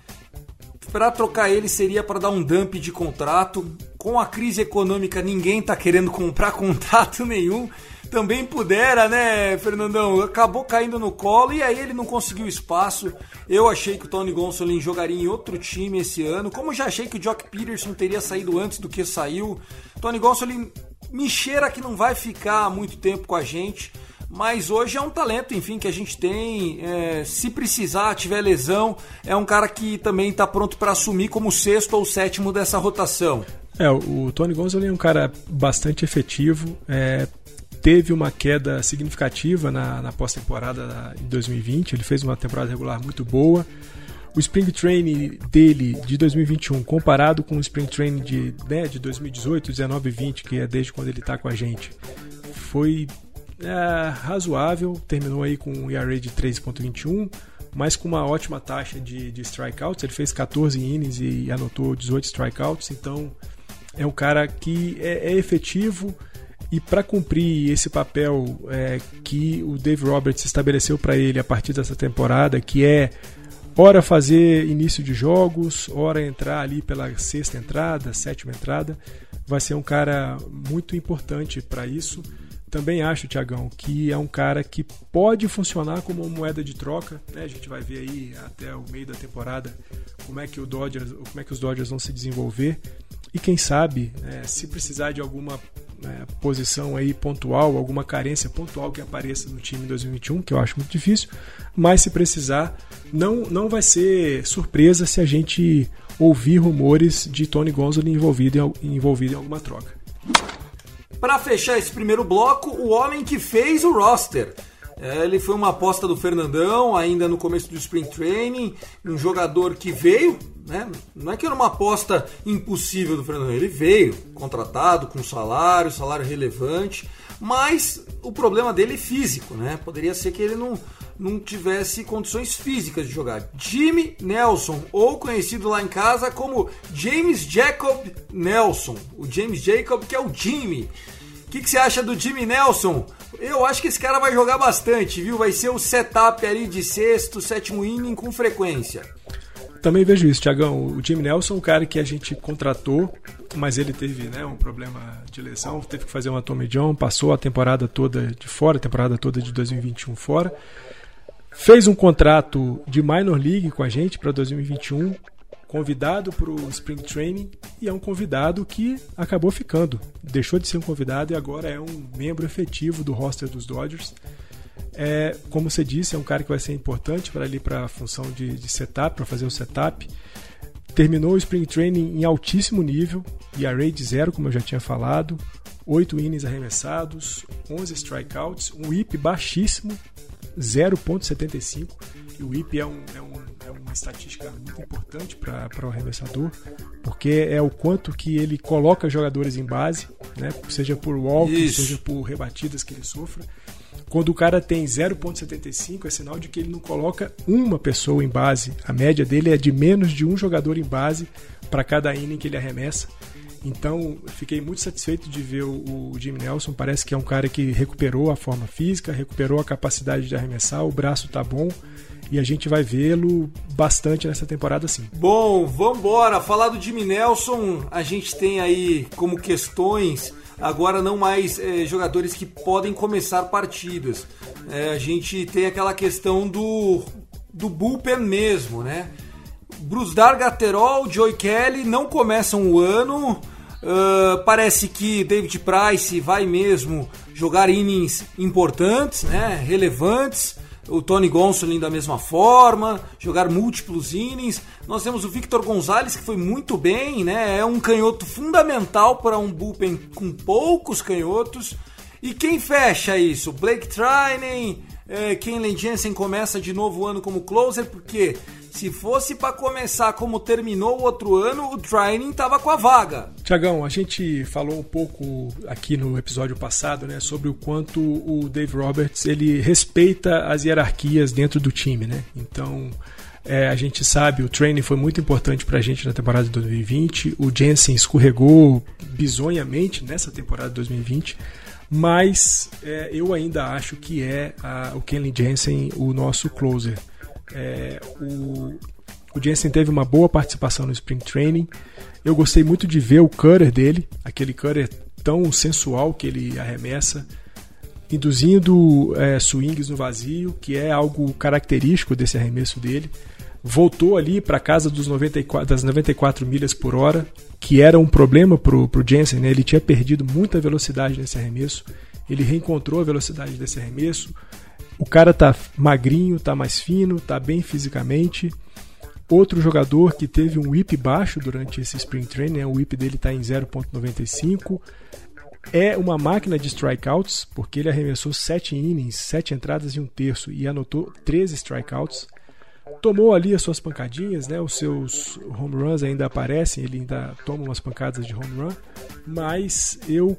Para trocar ele seria para dar um dump de contrato. Com a crise econômica, ninguém está querendo comprar contrato nenhum. Também pudera, né, Fernandão? Acabou caindo no colo e aí ele não conseguiu espaço. Eu achei que o Tony Gonsolin jogaria em outro time esse ano. Como já achei que o Jock Peterson teria saído antes do que saiu. Tony Gonsolin me cheira que não vai ficar muito tempo com a gente mas hoje é um talento, enfim, que a gente tem. É, se precisar, tiver lesão, é um cara que também está pronto para assumir como sexto ou sétimo dessa rotação. É, o Tony Gonzalez é um cara bastante efetivo. É, teve uma queda significativa na, na pós-temporada de 2020. Ele fez uma temporada regular muito boa. O Spring Training dele de 2021, comparado com o Spring Training de, né, de 2018, 19 e 20, que é desde quando ele está com a gente, foi é, razoável, terminou aí com um ERA de 3.21, mas com uma ótima taxa de, de strikeouts. Ele fez 14 innings e anotou 18 strikeouts, então é um cara que é, é efetivo e para cumprir esse papel é, que o Dave Roberts estabeleceu para ele a partir dessa temporada, que é ora fazer início de jogos, ora entrar ali pela sexta entrada, sétima entrada, vai ser um cara muito importante para isso. Também acho, Tiagão, que é um cara que pode funcionar como uma moeda de troca. Né? A gente vai ver aí até o meio da temporada como é que o Dodgers, como é que os Dodgers vão se desenvolver. E quem sabe, né, se precisar de alguma né, posição aí pontual, alguma carência pontual que apareça no time em 2021, que eu acho muito difícil, mas se precisar, não, não vai ser surpresa se a gente ouvir rumores de Tony Gonzalez envolvido em, envolvido em alguma troca. Para fechar esse primeiro bloco, o homem que fez o roster. É, ele foi uma aposta do Fernandão ainda no começo do Spring Training, um jogador que veio, né? Não é que era uma aposta impossível do Fernandão, ele veio contratado com salário, salário relevante, mas o problema dele é físico, né? Poderia ser que ele não, não tivesse condições físicas de jogar. Jimmy Nelson, ou conhecido lá em casa como James Jacob Nelson, o James Jacob que é o Jimmy. O que, que você acha do Jimmy Nelson? Eu acho que esse cara vai jogar bastante, viu? Vai ser o setup ali de sexto, sétimo inning com frequência. Também vejo isso, Tiagão. O Jimmy Nelson, um cara que a gente contratou, mas ele teve né, um problema de lesão, teve que fazer uma Tommy John, passou a temporada toda de fora, a temporada toda de 2021 fora. Fez um contrato de minor league com a gente para 2021, convidado para o Spring Training e é um convidado que acabou ficando. Deixou de ser um convidado e agora é um membro efetivo do roster dos Dodgers. É, como você disse, é um cara que vai ser importante para ali para a função de, de setup, para fazer o setup. Terminou o Spring Training em altíssimo nível, e a rate zero, como eu já tinha falado, 8 innings arremessados, 11 strikeouts, um whip baixíssimo, 0.75. E o whip é, um, é, um, é uma estatística muito importante para o arremessador, porque é o quanto que ele coloca jogadores em base, né? seja por walk, seja por rebatidas que ele sofra. Quando o cara tem 0.75, é sinal de que ele não coloca uma pessoa em base. A média dele é de menos de um jogador em base para cada inning que ele arremessa. Então, fiquei muito satisfeito de ver o, Jimmy Nelson. Parece que é um cara que recuperou a forma física, recuperou a capacidade de arremessar, o braço tá bom e a gente vai vê-lo bastante nessa temporada sim. Bom, vambora. Falar do Jimmy Nelson, a gente tem aí como questões agora não mais é, jogadores que podem começar partidas. É, a gente tem aquela questão do, do bullpen mesmo, né? Brusdar Gaterol, Joey Kelly não começam o ano. Uh, parece que David Price vai mesmo jogar innings importantes, né, relevantes. O Tony Gonsolin da mesma forma, jogar múltiplos innings. Nós temos o Victor Gonzalez que foi muito bem, né? É um canhoto fundamental para um bullpen com poucos canhotos. E quem fecha isso? Blake Trinan, é, Kenley Jensen começa de novo o ano como closer, porque se fosse para começar como terminou o outro ano, o Trinan tava com a vaga. Tiagão, a gente falou um pouco aqui no episódio passado, né, sobre o quanto o Dave Roberts ele respeita as hierarquias dentro do time, né? Então é, a gente sabe, o training foi muito importante para a gente na temporada de 2020. O Jensen escorregou bizonhamente nessa temporada de 2020 mas é, eu ainda acho que é a, o Kenley Jensen o nosso closer. É, o, o Jensen teve uma boa participação no Spring Training. Eu gostei muito de ver o cutter dele, aquele cutter tão sensual que ele arremessa, induzindo é, swings no vazio, que é algo característico desse arremesso dele. Voltou ali para casa dos 94, das 94 milhas por hora, que era um problema para o Jensen, né? ele tinha perdido muita velocidade nesse arremesso, ele reencontrou a velocidade desse arremesso. O cara tá magrinho, tá mais fino, tá bem fisicamente. Outro jogador que teve um whip baixo durante esse spring training, né? o whip dele está em 0.95. É uma máquina de strikeouts, porque ele arremessou 7 innings, 7 entradas e um terço e anotou 13 strikeouts tomou ali as suas pancadinhas, né? Os seus home runs ainda aparecem, ele ainda toma umas pancadas de home run, mas eu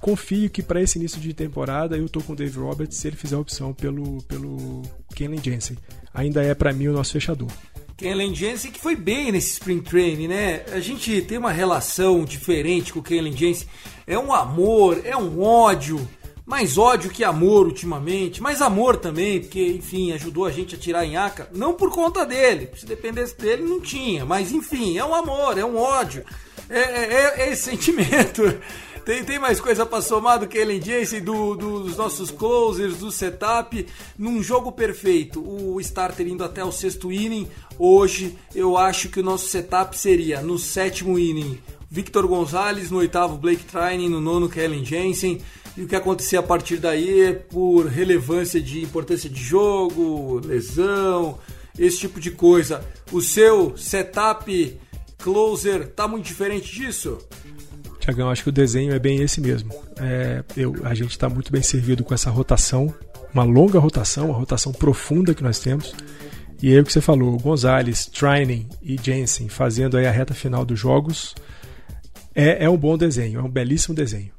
confio que para esse início de temporada eu tô com o Dave Roberts se ele fizer a opção pelo pelo Kenley Jensen. Ainda é para mim o nosso fechador. Kenley Jensen que foi bem nesse Spring Training, né? A gente tem uma relação diferente com o Kenley Jensen. É um amor, é um ódio mais ódio que amor ultimamente, mais amor também, porque, enfim, ajudou a gente a tirar em Aca, não por conta dele, se dependesse dele não tinha, mas enfim, é um amor, é um ódio, é, é, é esse sentimento. Tem, tem mais coisa pra somar do que Ellen Jace, do, do, dos nossos closers, do setup, num jogo perfeito, o starter indo até o sexto inning, hoje eu acho que o nosso setup seria no sétimo inning, Victor Gonzalez, no oitavo Blake Trinan, no nono Kellen Jensen, e o que acontecer a partir daí por relevância de importância de jogo, lesão, esse tipo de coisa. O seu setup closer tá muito diferente disso? Tiagão, acho que o desenho é bem esse mesmo. É, eu, a gente está muito bem servido com essa rotação uma longa rotação, uma rotação profunda que nós temos. E aí o que você falou, Gonzalez, Trining e Jensen fazendo aí a reta final dos jogos, é, é um bom desenho, é um belíssimo desenho.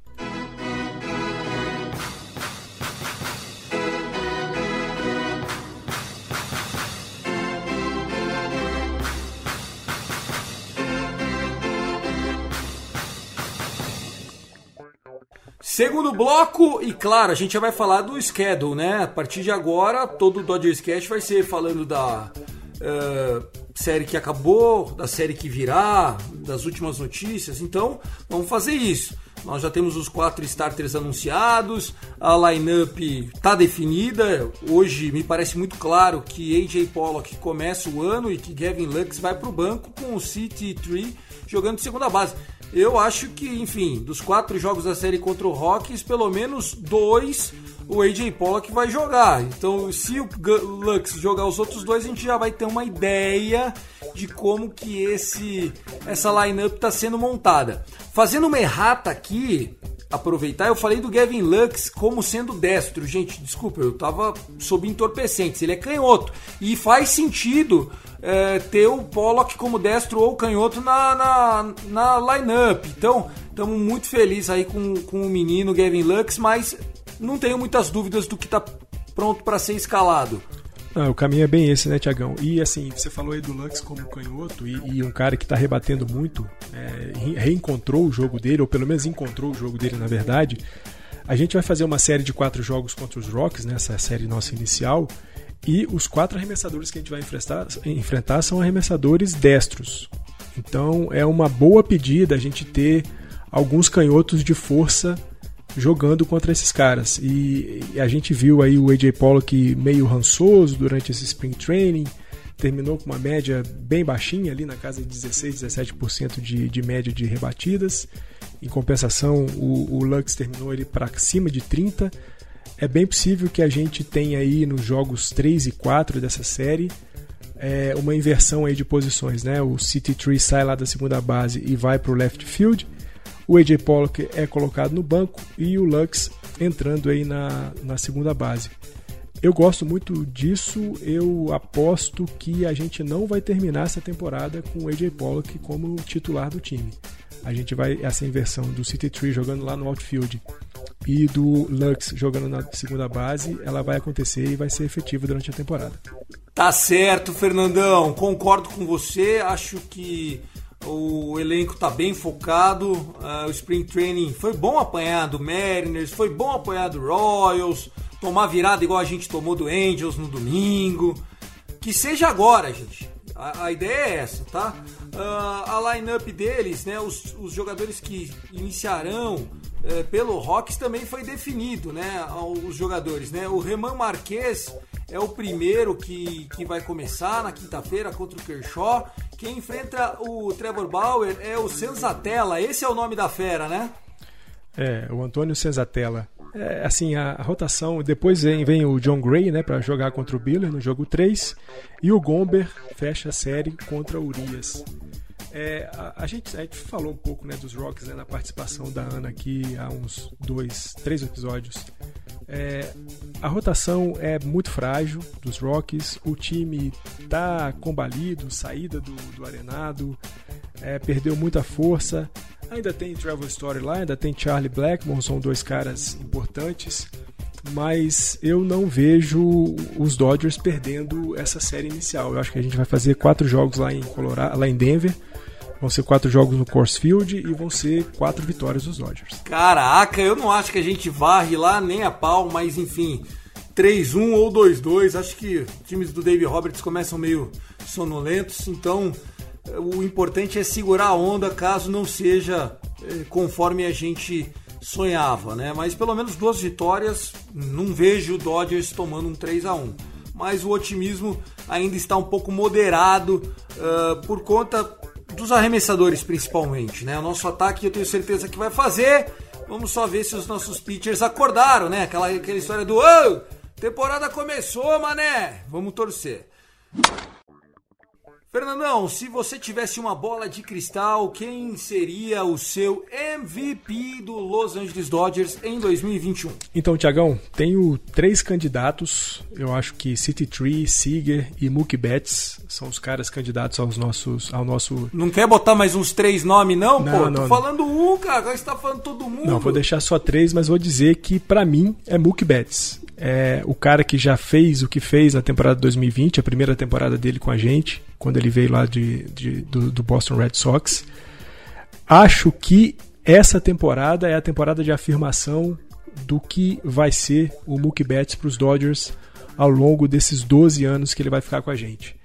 Segundo bloco, e claro, a gente já vai falar do schedule, né? A partir de agora, todo o Dodgers Cast vai ser falando da uh, série que acabou, da série que virá, das últimas notícias. Então, vamos fazer isso. Nós já temos os quatro starters anunciados, a lineup está definida. Hoje me parece muito claro que AJ Pollock começa o ano e que Gavin Lux vai para o banco com o City Tree jogando de segunda base. Eu acho que, enfim, dos quatro jogos da série contra o Rockies, pelo menos dois o AJ Pollock vai jogar. Então, se o Lux jogar os outros dois, a gente já vai ter uma ideia de como que esse essa lineup está sendo montada. Fazendo uma errata aqui, aproveitar, eu falei do Gavin Lux como sendo destro. Gente, desculpa, eu tava sob entorpecentes. Ele é canhoto. E faz sentido é, ter o Pollock como destro ou canhoto na, na, na lineup. Então, estamos muito felizes aí com, com o menino Gavin Lux, mas não tenho muitas dúvidas do que está pronto para ser escalado. Ah, o caminho é bem esse, né, Tiagão? E assim, você falou aí do Lux como canhoto e, e um cara que está rebatendo muito, é, reencontrou o jogo dele, ou pelo menos encontrou o jogo dele na verdade. A gente vai fazer uma série de quatro jogos contra os Rocks, nessa né, série nossa inicial, e os quatro arremessadores que a gente vai enfrentar, enfrentar são arremessadores destros. Então é uma boa pedida a gente ter alguns canhotos de força jogando contra esses caras. E, a gente viu aí o AJ Pollock meio rançoso durante esse spring training, terminou com uma média bem baixinha ali na casa de 16, 17% de, de média de rebatidas. Em compensação, o, o Lux terminou ele para cima de 30. É bem possível que a gente tenha aí nos jogos 3 e 4 dessa série é, uma inversão aí de posições, né? O City Tree sai lá da segunda base e vai para o left field o AJ Pollock é colocado no banco e o Lux entrando aí na, na segunda base. Eu gosto muito disso, eu aposto que a gente não vai terminar essa temporada com o AJ Pollock como titular do time. A gente vai, essa inversão do City Tree jogando lá no outfield e do Lux jogando na segunda base, ela vai acontecer e vai ser efetiva durante a temporada. Tá certo, Fernandão, concordo com você, acho que o elenco está bem focado. Uh, o Spring Training foi bom apanhar do Mariners, foi bom apanhar do Royals, tomar virada igual a gente tomou do Angels no domingo. Que seja agora, gente. A, a ideia é essa, tá? Uh, a lineup deles, né? Os, os jogadores que iniciarão uh, pelo Rocks também foi definido, né? Os jogadores, né? O Reman Marquez é o primeiro que, que vai começar na quinta-feira contra o Kershaw. Quem enfrenta o Trevor Bauer é o Senzatella. Esse é o nome da fera, né? É, o Antônio Senzatella. É, assim, a, a, rotação, depois vem, vem o John Gray, né, para jogar contra o Biller no jogo 3, e o Gomber fecha a série contra o Urias. É, a, a, gente, a gente falou um pouco né, dos Rocks né, na participação da Ana aqui há uns dois, três episódios. É, a rotação é muito frágil dos Rockies, o time tá combalido, saída do, do arenado, é, perdeu muita força. Ainda tem Trevor Story lá, ainda tem Charlie Blackmon, são dois caras importantes, mas eu não vejo os Dodgers perdendo essa série inicial. Eu acho que a gente vai fazer quatro jogos lá em Colorado, lá em Denver Vão ser quatro jogos no Course Field e vão ser quatro vitórias dos Dodgers. Caraca, eu não acho que a gente varre lá nem a pau, mas enfim, 3-1 ou 2-2. Acho que times do Dave Roberts começam meio sonolentos, então o importante é segurar a onda caso não seja eh, conforme a gente sonhava, né? Mas pelo menos duas vitórias, não vejo o Dodgers tomando um 3 a 1 mas o otimismo ainda está um pouco moderado uh, por conta dos arremessadores principalmente, né? O nosso ataque eu tenho certeza que vai fazer. Vamos só ver se os nossos pitchers acordaram, né? Aquela, aquela história do oh, temporada começou, mané. Vamos torcer. Fernandão, se você tivesse uma bola de cristal, quem seria o seu MVP do Los Angeles Dodgers em 2021? Então, Tiagão, tenho três candidatos. Eu acho que City Tree, Seager e Mookie Betts são os caras candidatos aos nossos, ao nosso. Não quer botar mais uns três nomes, não, Não, pô? não, Tô não. falando um, cara. Agora você tá falando todo mundo. Não, vou deixar só três, mas vou dizer que pra mim é Mookie Betts. É o cara que já fez o que fez na temporada de 2020, a primeira temporada dele com a gente, quando ele veio lá de, de- do, do Boston Red Sox. Acho que essa temporada é a temporada de afirmação do que vai ser o Mookie Betts para os Dodgers ao longo desses 12 anos que ele vai ficar com a gente.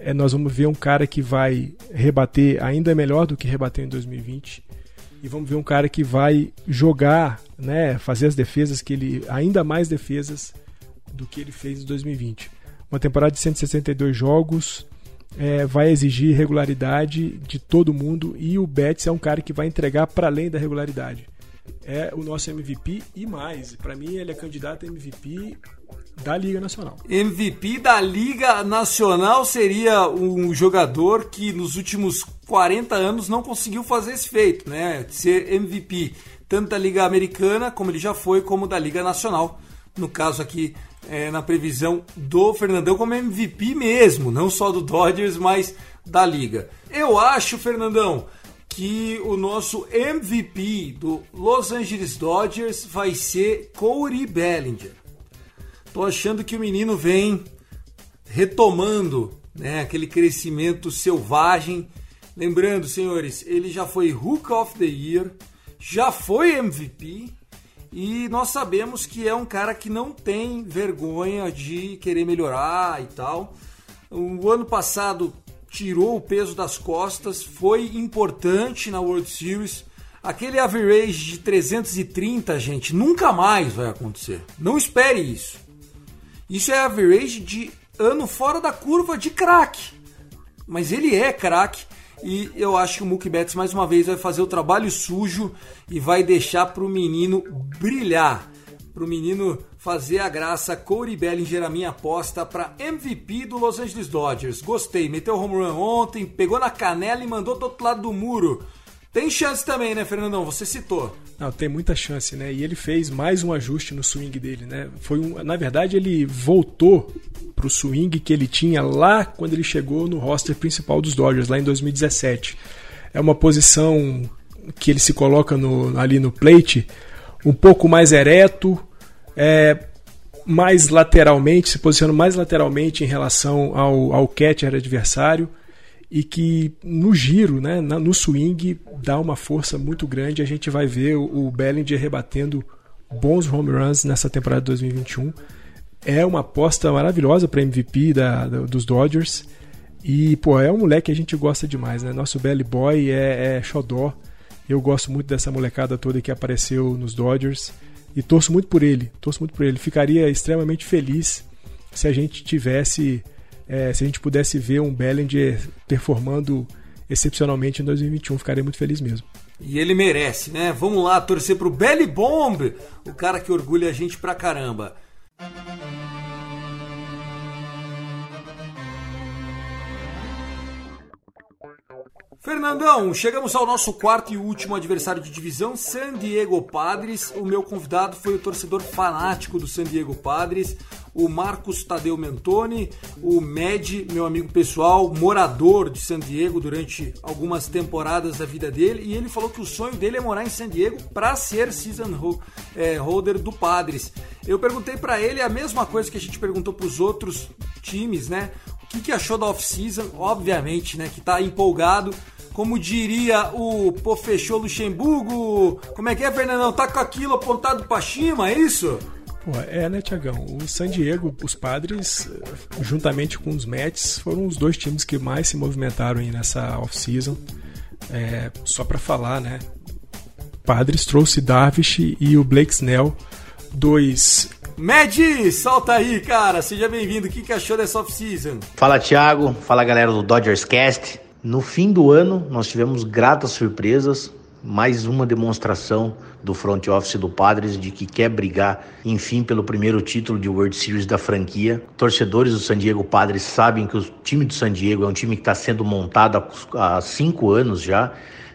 É, nós vamos ver um cara que vai rebater ainda melhor do que rebateu em 2020 e vamos ver um cara que vai jogar, né, fazer as defesas que ele ainda mais defesas do que ele fez em 2020. Uma temporada de 162 jogos é, vai exigir regularidade de todo mundo e o Betts é um cara que vai entregar para além da regularidade. É o nosso MVP e mais. Para mim ele é candidato a MVP da Liga Nacional. MVP da Liga Nacional seria um jogador que nos últimos 40 anos não conseguiu fazer esse feito, né? Ser MVP tanto da Liga Americana, como ele já foi, como da Liga Nacional. No caso aqui, é, na previsão do Fernandão como MVP mesmo, não só do Dodgers, mas da Liga. Eu acho, Fernandão, que o nosso MVP do Los Angeles Dodgers vai ser Corey Bellinger. Tô achando que o menino vem retomando né, aquele crescimento selvagem. Lembrando, senhores, ele já foi Hook of the Year, já foi MVP e nós sabemos que é um cara que não tem vergonha de querer melhorar e tal. O ano passado tirou o peso das costas, foi importante na World Series. Aquele average de 330, gente, nunca mais vai acontecer. Não espere isso. Isso é average de ano fora da curva de craque. Mas ele é craque e eu acho que o Mookie Betts mais uma vez vai fazer o trabalho sujo e vai deixar para o menino brilhar. Para o menino fazer a graça. Corey Bellinger, a minha aposta para MVP do Los Angeles Dodgers. Gostei, meteu home run ontem, pegou na canela e mandou do outro lado do muro. Tem chance também, né, Fernandão? Você citou. Não, tem muita chance, né? E ele fez mais um ajuste no swing dele, né? Foi um, na verdade, ele voltou pro swing que ele tinha lá quando ele chegou no roster principal dos Dodgers, lá em 2017. É uma posição que ele se coloca no, ali no plate um pouco mais ereto, é, mais lateralmente, se posiciona mais lateralmente em relação ao, ao catcher adversário e que no giro, né, no swing, dá uma força muito grande. A gente vai ver o, o Bellinger rebatendo bons home runs nessa temporada de 2021. É uma aposta maravilhosa para MVP da, da- dos Dodgers. E, pô, é um moleque que a gente gosta demais, né? Nosso Belly Boy é, é xodó. Eu gosto muito dessa molecada toda que apareceu nos Dodgers. E torço muito por ele. Torço muito por ele. Ficaria extremamente feliz se a gente tivesse. é, se a gente pudesse ver um Bellinger performando excepcionalmente em 2021. Ficaria muito feliz mesmo. E ele merece, né? Vamos lá torcer pro Belly Bomb, o cara que orgulha a gente pra caramba. Fernandão, chegamos ao nosso quarto e último adversário de divisão, San Diego Padres. O meu convidado foi o torcedor fanático do San Diego Padres, o Marcos Tadeu Mentoni, o Med, meu amigo pessoal, morador de San Diego durante algumas temporadas da vida dele, e ele falou que o sonho dele é morar em San Diego para ser season é, holder do Padres. Eu perguntei para ele a mesma coisa que a gente perguntou para os outros times, né? O que, achou da off-season? Obviamente, né? Que tá empolgado. Como diria o Pô Fechou Luxemburgo. Como é que é, Fernandão? Tá com aquilo apontado pra cima, é isso? Pô, é, né, Tiagão? O San Diego, os padres, juntamente com os Mets, foram os dois times que mais se movimentaram aí nessa off-season. É, só pra falar, né? Padres trouxe Darvish e o Blake Snell, dois. Mad, solta aí, cara. Seja bem-vindo. O que, que achou dessa off-season? Fala Thiago, fala galera do Dodgers Cast. No fim do ano nós tivemos gratas surpresas mais uma demonstração do front office do Padres de que quer brigar, enfim, pelo primeiro título de World Series da franquia. Torcedores do San Diego Padres sabem que o time do San Diego é um time que está sendo montado há cinco anos já,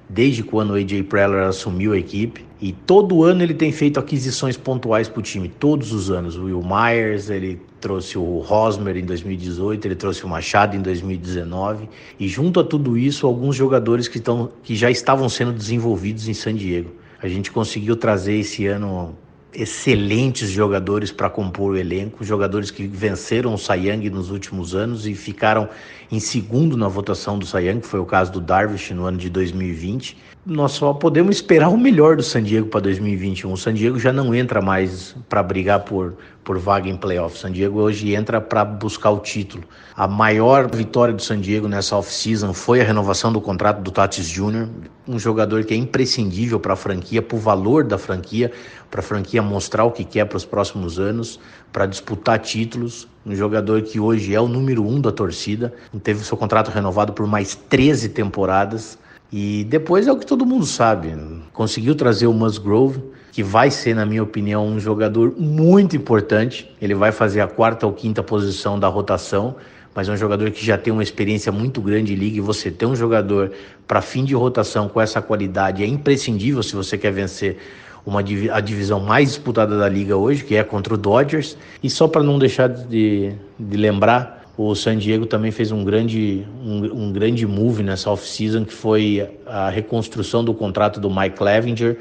desde quando o AJ Preller assumiu a equipe. E todo ano ele tem feito aquisições pontuais para o time, todos os anos. O Will Myers, ele trouxe o Rosmer em 2018, ele trouxe o Machado em 2019. E junto a tudo isso, alguns jogadores que, estão, que já estavam sendo desenvolvidos em San Diego. A gente conseguiu trazer esse ano excelentes jogadores para compor o elenco, jogadores que venceram o Sayang nos últimos anos e ficaram em segundo na votação do Sayang, foi o caso do Darvish no ano de 2020. Nós só podemos esperar o melhor do San Diego para 2021. O San Diego já não entra mais para brigar por, por vaga em playoff. San Diego hoje entra para buscar o título. A maior vitória do San Diego nessa off-season foi a renovação do contrato do Tatis Jr., um jogador que é imprescindível para a franquia, para o valor da franquia, para a franquia mostrar o que quer para os próximos anos, para disputar títulos. Um jogador que hoje é o número um da torcida, teve seu contrato renovado por mais 13 temporadas. E depois é o que todo mundo sabe. Conseguiu trazer o Musgrove, que vai ser, na minha opinião, um jogador muito importante. Ele vai fazer a quarta ou quinta posição da rotação, mas é um jogador que já tem uma experiência muito grande em liga. E você ter um jogador para fim de rotação com essa qualidade é imprescindível se você quer vencer uma a divisão mais disputada da liga hoje, que é contra o Dodgers. E só para não deixar de, de lembrar, o San Diego também fez um grande, um, um grande move nessa off-season, que foi a reconstrução do contrato do Mike Clevinger,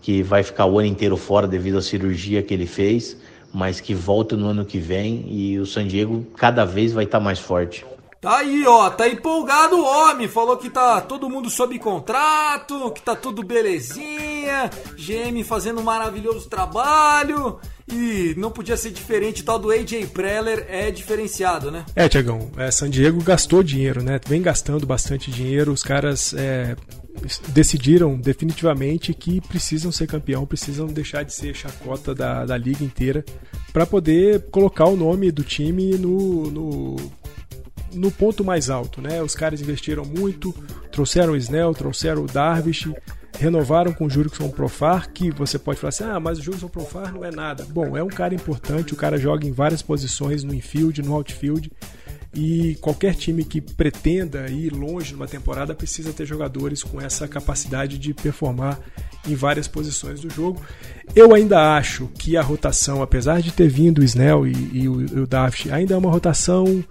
que vai ficar o ano inteiro fora devido à cirurgia que ele fez, mas que volta no ano que vem e o San Diego cada vez vai estar mais forte. Tá aí, ó, tá empolgado o homem, falou que tá todo mundo sob contrato, que tá tudo belezinha, GM fazendo um maravilhoso trabalho e não podia ser diferente, tal do AJ Preller é diferenciado, né? É, Tiagão, é, San Diego gastou dinheiro, né? Vem gastando bastante dinheiro, os caras é, decidiram definitivamente que precisam ser campeão, precisam deixar de ser chacota da, da liga inteira para poder colocar o nome do time no, no no ponto mais alto, né? Os caras investiram muito, trouxeram o Snell, trouxeram o Darvish, renovaram com o Jurickson Profar, que você pode falar assim, ah, mas o Jurickson Profar não é nada. Bom, é um cara importante, o cara joga em várias posições, no infield, no outfield, e qualquer time que pretenda ir longe numa temporada precisa ter jogadores com essa capacidade de performar em várias posições do jogo. Eu ainda acho que a rotação, apesar de ter vindo o Snell e, e o, o Daft, ainda é uma rotação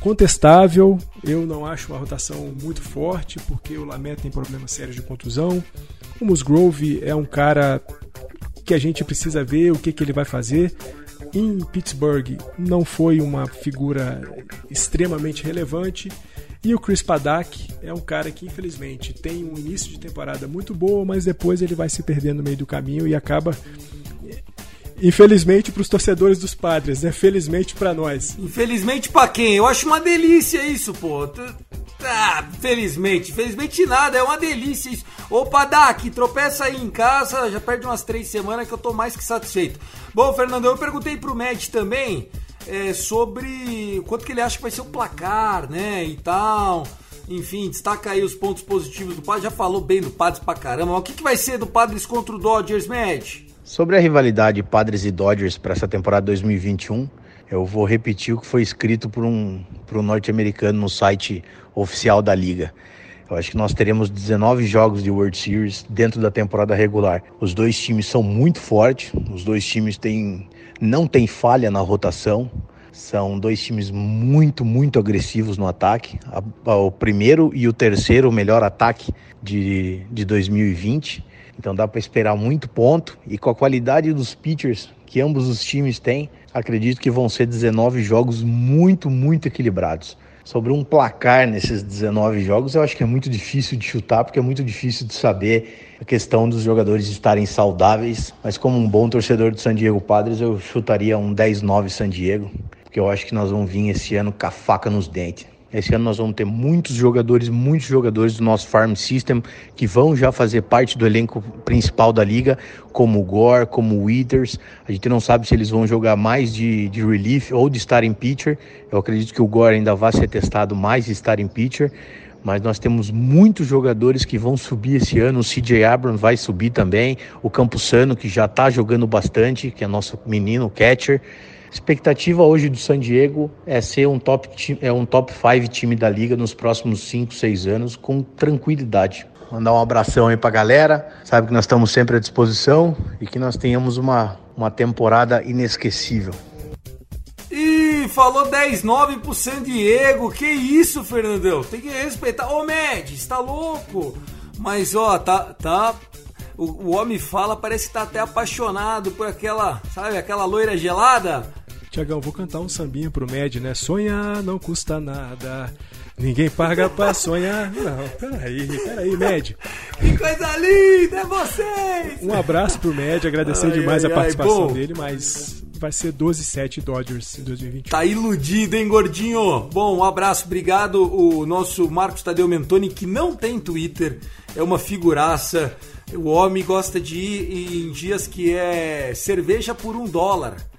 contestável. Eu não acho uma rotação muito forte, porque o Lamé tem problemas sérios de contusão. O Musgrove é um cara que a gente precisa ver o que, que ele vai fazer. Em Pittsburgh não foi uma figura extremamente relevante. E o Chris Paddock é um cara que infelizmente tem um início de temporada muito boa, mas depois ele vai se perdendo no meio do caminho e acaba Infelizmente para os torcedores dos padres, né? Felizmente para nós. Infelizmente para quem? Eu acho uma delícia isso, pô. Ah, felizmente, felizmente nada, é uma delícia isso. Opa, Dak, tropeça aí em casa, já perde umas três semanas que eu tô mais que satisfeito. Bom, Fernando, eu perguntei pro Matt também é, sobre quanto que ele acha que vai ser o placar, né, e tal. Enfim, destaca aí os pontos positivos do Padres. Já falou bem do Padres pra caramba. O que, que vai ser do Padres contra o Dodgers, Matt? Sobre a rivalidade Padres e Dodgers para essa temporada 2021, eu vou repetir o que foi escrito por um, por um norte-americano no site oficial da liga. Eu acho que nós teremos 19 jogos de World Series dentro da temporada regular. Os dois times são muito fortes, os dois times têm, não têm falha na rotação. São dois times muito, muito agressivos no ataque. o primeiro e o terceiro, melhor ataque de, de 2020. Então dá para esperar muito ponto e com a qualidade dos pitchers que ambos os times têm, acredito que vão ser 19 jogos muito, muito equilibrados. Sobre um placar nesses 19 jogos, eu acho que é muito difícil de chutar, porque é muito difícil de saber a questão dos jogadores estarem saudáveis. Mas como um bom torcedor do San Diego Padres, eu chutaria um 10-9 San Diego, porque eu acho que nós vamos vir esse ano com a faca nos dentes. Esse ano nós vamos ter muitos jogadores, muitos jogadores do nosso farm system que vão já fazer parte do elenco principal da liga, como o Gore, como o Withers. A gente não sabe se eles vão jogar mais de, de relief ou de starting pitcher. Eu acredito que o Gore ainda vai ser testado mais de starting pitcher, mas nós temos muitos jogadores que vão subir esse ano. O CJ Abrams vai subir também, o Campusano, que já está jogando bastante, que é nosso menino catcher. Expectativa hoje do San Diego é ser um top é um top 5 time da liga nos próximos 5, 6 anos com tranquilidade. Mandar um abração aí pra galera. Sabe que nós estamos sempre à disposição e que nós tenhamos uma, uma temporada inesquecível. Ih, falou 10-9 pro San Diego. Que isso, Fernandão? Tem que respeitar. Ô, Médici, tá louco? Mas, ó, tá. tá o, o homem fala, parece que tá até apaixonado por aquela, sabe, aquela loira gelada. Tiagão, vou cantar um sambinha pro Med, né? Sonhar não custa nada. Ninguém paga pra sonhar. Não, peraí, peraí, Med. Que coisa linda, é vocês! Um abraço pro Med, agradecer Ai, demais ai, a participação ai, dele, mas vai ser 12-7 Dodgers em 2021. Tá iludido, hein, gordinho? Bom, um abraço, obrigado. O nosso Marcos Tadeu Mentoni, que não tem Twitter, é uma figuraça. O homem gosta de ir em dias que é cerveja por um dólar.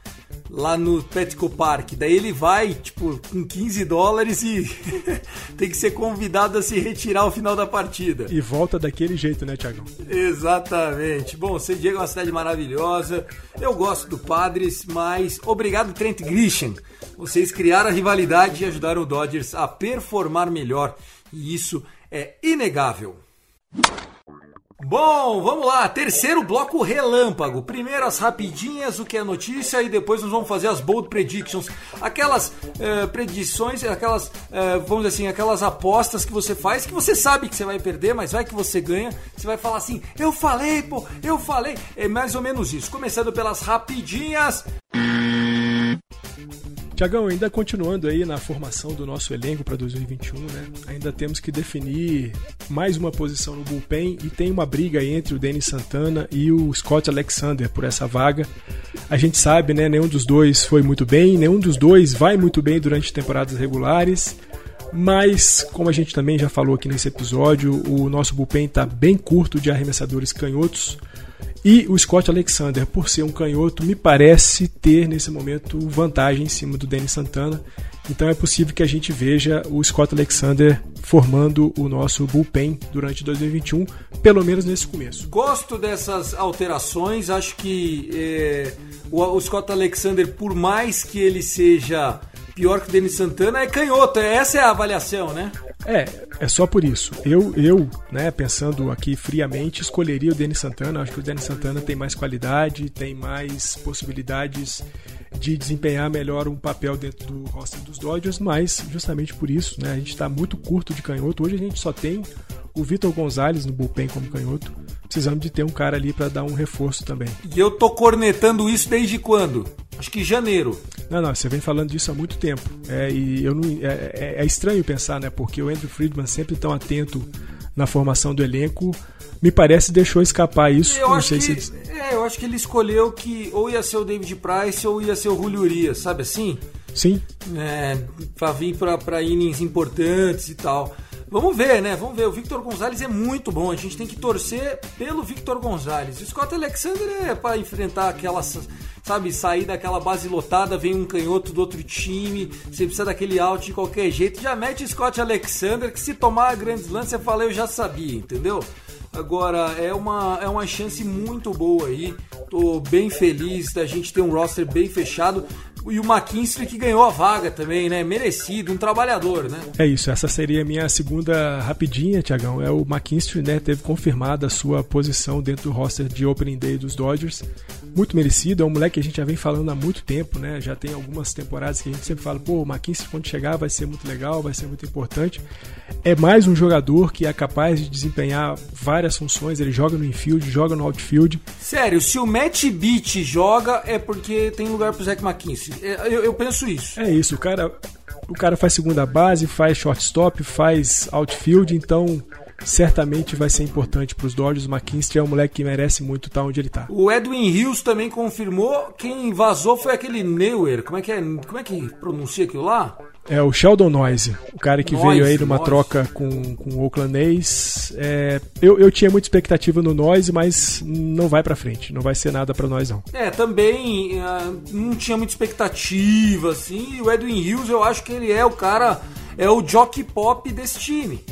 Lá no Petco Park. Daí ele vai, tipo, com 15 dólares e tem que ser convidado a se retirar ao final da partida. E volta daquele jeito, né, Tiagão? Exatamente. Bom, San Diego é uma cidade maravilhosa. Eu gosto do Padres, mas obrigado Trent Grisham. Vocês criaram a rivalidade e ajudaram o Dodgers a performar melhor. E isso é inegável. Bom, vamos lá. Terceiro bloco relâmpago. Primeiro as rapidinhas, o que é notícia, e depois nós vamos fazer as bold predictions. Aquelas eh, predições, aquelas, eh, vamos dizer assim, aquelas apostas que você faz que você sabe que você vai perder, mas vai que você ganha. Você vai falar assim: eu falei, pô, eu falei. É mais ou menos isso. Começando pelas rapidinhas. Tiagão, ainda continuando aí na formação do nosso elenco para 2021, né? Ainda temos que definir mais uma posição no bullpen e tem uma briga entre o Denis Santana e o Scott Alexander por essa vaga. A gente sabe, né? Nenhum dos dois foi muito bem, nenhum dos dois vai muito bem durante temporadas regulares. Mas, como a gente também já falou aqui nesse episódio, o nosso bullpen está bem curto de arremessadores canhotos. E o Scott Alexander, por ser um canhoto, me parece ter nesse momento vantagem em cima do Denis Santana. Então é possível que a gente veja o Scott Alexander formando o nosso bullpen durante 2021, pelo menos nesse começo. Gosto dessas alterações. Acho que eh, o, o Scott Alexander, por mais que ele seja pior que o Denis Santana, é canhoto. Essa é a avaliação, né? É, é só por isso. Eu, eu, né, pensando aqui friamente, escolheria o Denis Santana. Acho que o Denis Santana tem mais qualidade, tem mais possibilidades de desempenhar melhor um papel dentro do roster dos Dodgers, mas justamente por isso, né, a gente está muito curto de canhoto. Hoje a gente só tem o Vitor Gonzalez no bullpen como canhoto. Precisamos de ter um cara ali para dar um reforço também. E eu tô cornetando isso desde quando? Acho que janeiro. Não, não, você vem falando disso há muito tempo. É, e eu não, é, é, é estranho pensar, né? Porque o Andrew Friedman sempre tão atento na formação do elenco, me parece deixou escapar isso. Eu não acho, sei que, se é, eu acho que ele escolheu que ou ia ser o David Price ou ia ser o Julio Urias, sabe assim? Sim, É, pra vir pra innings importantes e tal. Vamos ver, né? Vamos ver. O Victor Gonzalez é muito bom. A gente tem que torcer pelo Victor Gonzalez. O Scott Alexander é para enfrentar aquelas, sabe, sair daquela base lotada, vem um canhoto do outro time, você precisa daquele out de qualquer jeito. Já mete Scott Alexander, que se tomar a grande lance, você fala, eu já sabia, entendeu? Agora, é uma, é uma chance muito boa aí. Tô bem feliz da gente ter um roster bem fechado. E o McKinstry que ganhou a vaga também, né? Merecido, um trabalhador, né? é isso. Essa seria a minha segunda rapidinha, Tiagão. É o McKinstry, né? Teve confirmada a sua posição dentro do roster de Opening Day dos Dodgers. Muito merecido. É um moleque que a gente já vem falando há muito tempo, né? Já tem algumas temporadas que a gente sempre fala, pô, o McKinstry quando chegar vai ser muito legal, vai ser muito importante. É mais um jogador que é capaz de desempenhar várias funções. Ele joga no infield, joga no outfield. Sério, se o Matt Beat joga é porque tem lugar pro Zach McKinsey. É, Eu, eu penso isso. É isso, o cara, o cara faz segunda base, faz shortstop, faz outfield, então certamente vai ser importante para os Dodgers. O McKinstry é um moleque que merece muito estar onde ele está. O Edwin Hills também confirmou. Quem vazou foi aquele Neuer. Como é que é? Como é que pronuncia aquilo lá? É o Sheldon Noise, o cara que Noise, veio aí numa Noise. troca com, com o Oakland A's. É, eu, eu tinha muita expectativa no Noise, mas não vai para frente, não vai ser nada para nós não. É, também ah, não tinha muita expectativa, assim. E o Edwin Hills, eu acho que ele é o cara, é o jockey pop desse time.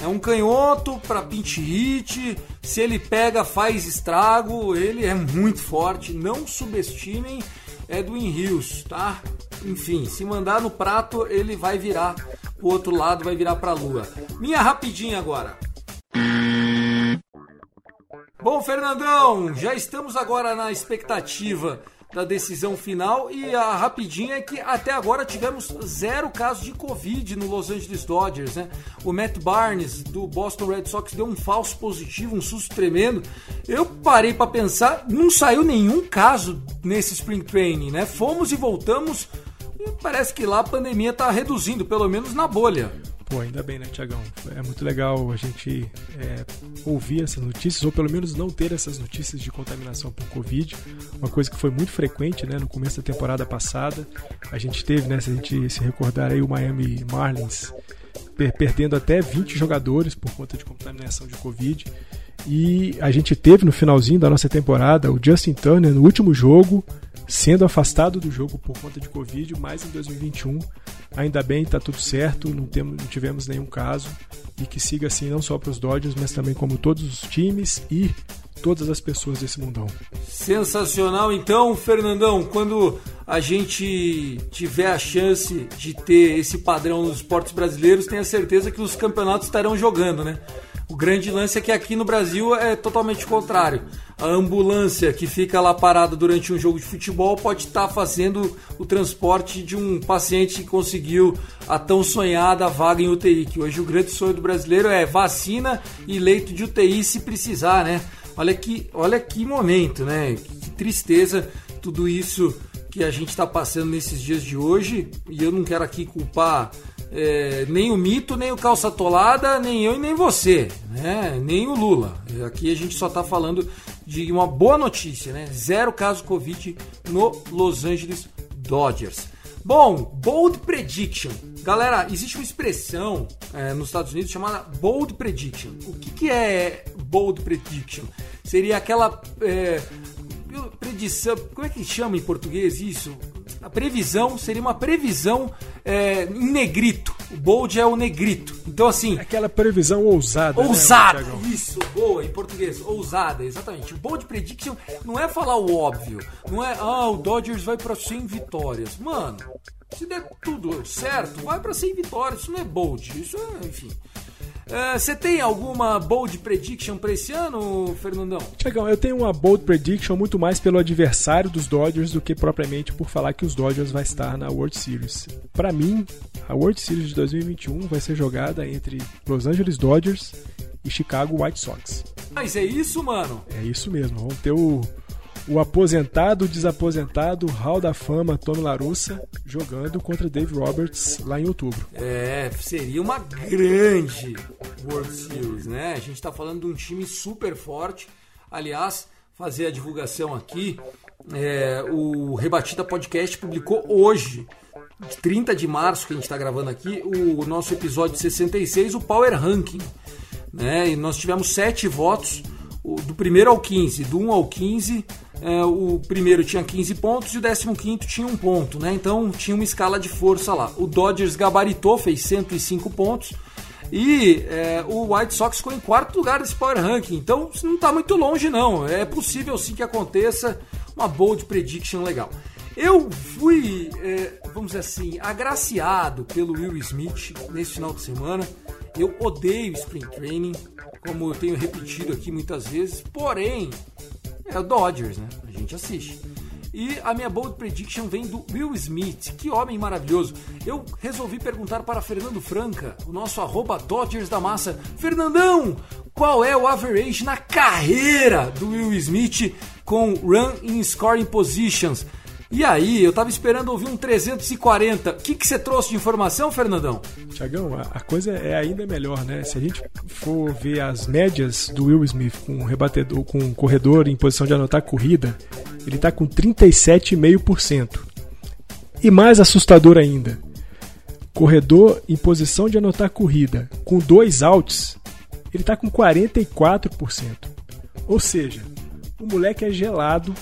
É um canhoto para pinch hit. Se ele pega, faz estrago. Ele é muito forte. Não subestimem Edwin Rios, tá? Enfim, se mandar no prato, ele vai virar o outro lado, vai virar para a lua. Minha rapidinha agora. Bom, Fernandão, já estamos agora na expectativa da decisão final e a rapidinha é que até agora tivemos zero casos de Covid no Los Angeles Dodgers, né? O Matt Barnes do Boston Red Sox deu um falso positivo, um susto tremendo. Eu parei para pensar, não saiu nenhum caso nesse Spring Training, né? Fomos e voltamos e parece que lá a pandemia tá reduzindo, pelo menos na bolha. Pô, ainda bem, né, Tiagão? É muito legal a gente é, ouvir essas notícias, ou pelo menos não ter essas notícias de contaminação por Covid. Uma coisa que foi muito frequente né, no começo da temporada passada. A gente teve, né, se a gente se recordar aí, o Miami Marlins per perdendo até 20 jogadores por conta de contaminação de Covid. E a gente teve no finalzinho da nossa temporada o Justin Turner no último jogo sendo afastado do jogo por conta de Covid, mas em 2021 ainda bem está tudo certo, não, temos, não tivemos nenhum caso e que siga assim não só para os Dodgers, mas também como todos os times e todas as pessoas desse mundão. Sensacional, então, Fernandão, quando a gente tiver a chance de ter esse padrão nos esportes brasileiros, tenha certeza que os campeonatos estarão jogando, né? O grande lance é que aqui no Brasil é totalmente contrário. A ambulância que fica lá parada durante um jogo de futebol pode estar fazendo o transporte de um paciente que conseguiu a tão sonhada vaga em UTI. Que hoje o grande sonho do brasileiro é vacina e leito de UTI se precisar, né? Olha que, olha que momento, né? Que tristeza tudo isso que a gente está passando nesses dias de hoje. E eu não quero aqui culpar é, nem o mito, nem o calça tolada, nem eu e nem você, né? nem o Lula. Aqui a gente só está falando de uma boa notícia, né? Zero caso Covid no Los Angeles Dodgers. Bom, bold prediction. Galera, existe uma expressão é, nos Estados Unidos chamada bold prediction. O que, que é bold prediction? Seria aquela é, predição. Como é que chama em português isso? A previsão seria uma previsão é, em negrito. O bold é o negrito. Então, assim. Aquela previsão ousada. Né, ousada! Né, isso, boa, em português. Ousada, exatamente. O bold prediction não é falar o óbvio. Não é, ah, o Dodgers vai para 100 vitórias. Mano, se der tudo certo, vai para 100 vitórias. Isso não é bold. Isso é, enfim. É, você uh, tem alguma bold prediction para esse ano, Fernandão? Tiagão, eu tenho uma bold prediction muito mais pelo adversário dos Dodgers do que propriamente por falar que os Dodgers vai estar na World Series. Para mim, a World Series de 2021 vai ser jogada entre Los Angeles Dodgers e Chicago White Sox. Mas é isso, mano? É isso mesmo. Vamos ter o o aposentado, desaposentado, Hall da Fama, Tony Larussa, jogando contra Dave Roberts lá em outubro. É, seria uma grande World Series, né? A gente está falando de um time super forte. Aliás, fazer a divulgação aqui, é, o Rebatida Podcast publicou hoje, 30 de março, que a gente está gravando aqui, o nosso episódio 66, o Power Ranking. Né? E nós tivemos sete votos, do primeiro ao 15, do 1 ao 15 é, o primeiro tinha 15 pontos e o 15 tinha um ponto, né? Então tinha uma escala de força lá. O Dodgers gabaritou, fez 105 pontos. E é, o White Sox ficou em quarto lugar desse Power Ranking. Então não está muito longe, não. É possível sim que aconteça uma bold prediction legal. Eu fui, é, vamos dizer assim, agraciado pelo Will Smith nesse final de semana. Eu odeio Spring Training, como eu tenho repetido aqui muitas vezes. Porém, é o Dodgers, né? A gente assiste. E a minha bold prediction vem do Will Smith. Que homem maravilhoso. Eu resolvi perguntar para Fernando Franca, o nosso arroba Dodgers da Massa. Fernandão, qual é o average na carreira do Will Smith com run in scoring positions? E aí, eu tava esperando ouvir um 340. O que, que você trouxe de informação, Fernandão? Tiagão, a, a coisa é ainda melhor, né? Se a gente for ver as médias do Will Smith com rebatedor, com corredor em posição de anotar corrida, ele tá com 37,5%. E mais assustador ainda, corredor em posição de anotar corrida com dois outs, ele tá com 44%. Ou seja, o moleque é gelado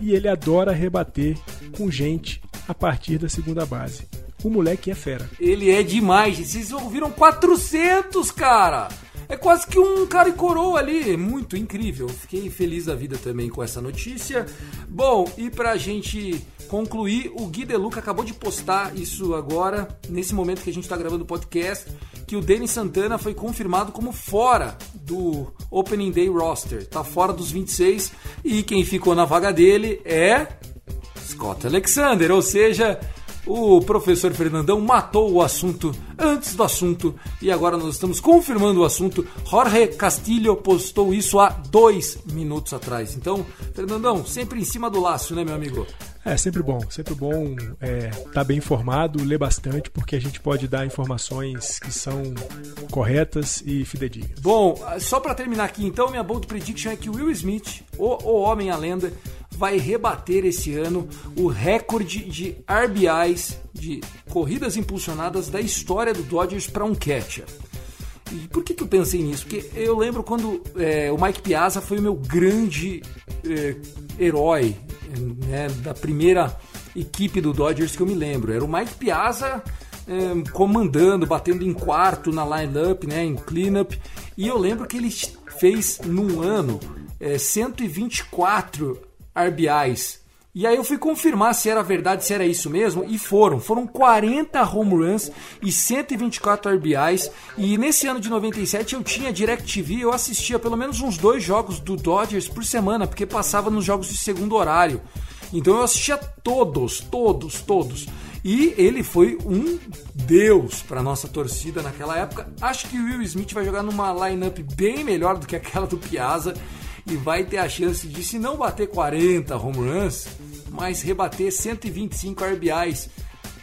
e ele adora rebater com gente a partir da segunda base. o moleque é fera. Ele é demais. Vocês ouviram 400, cara! É quase que um cara e coroa ali. Muito incrível. Fiquei feliz da vida também com essa notícia. Bom, e pra gente concluir, o Gui Deluca acabou de postar isso agora, nesse momento que a gente tá gravando o podcast, que o Denis Santana foi confirmado como fora do Opening Day roster. Tá fora dos 26 e quem ficou na vaga dele é Scott Alexander, ou seja, o professor Fernandão matou o assunto antes do assunto e agora nós estamos confirmando o assunto. Jorge Castilho postou isso há dois minutos atrás. Então, Fernandão, sempre em cima do laço, né, meu amigo? É sempre bom, sempre bom estar é, tá bem informado, ler bastante, porque a gente pode dar informações que são corretas e fidedignas. Bom, só para terminar aqui, então, minha bold prediction é que o Will Smith, o, o homem, a lenda, vai rebater esse ano o recorde de RBIs, de corridas impulsionadas da história do Dodgers para um catcher. E por que, que eu pensei nisso? Porque eu lembro quando é, o Mike Piazza foi o meu grande é, herói né, da primeira equipe do Dodgers que eu me lembro. Era o Mike Piazza é, comandando, batendo em quarto na lineup, né, em cleanup. E eu lembro que ele fez num ano é, 124 RBIs. E aí eu fui confirmar se era verdade, se era isso mesmo, e foram. Foram 40 home runs e 124 RBIs. E nesse ano de 97 eu tinha DirecTV, eu assistia pelo menos uns dois jogos do Dodgers por semana, porque passava nos jogos de segundo horário. Então eu assistia todos, todos, todos. E ele foi um deus para nossa torcida naquela época. Acho que o Will Smith vai jogar numa lineup bem melhor do que aquela do Piazza e vai ter a chance de, se não bater 40 home runs, mas rebater 125 RBIs.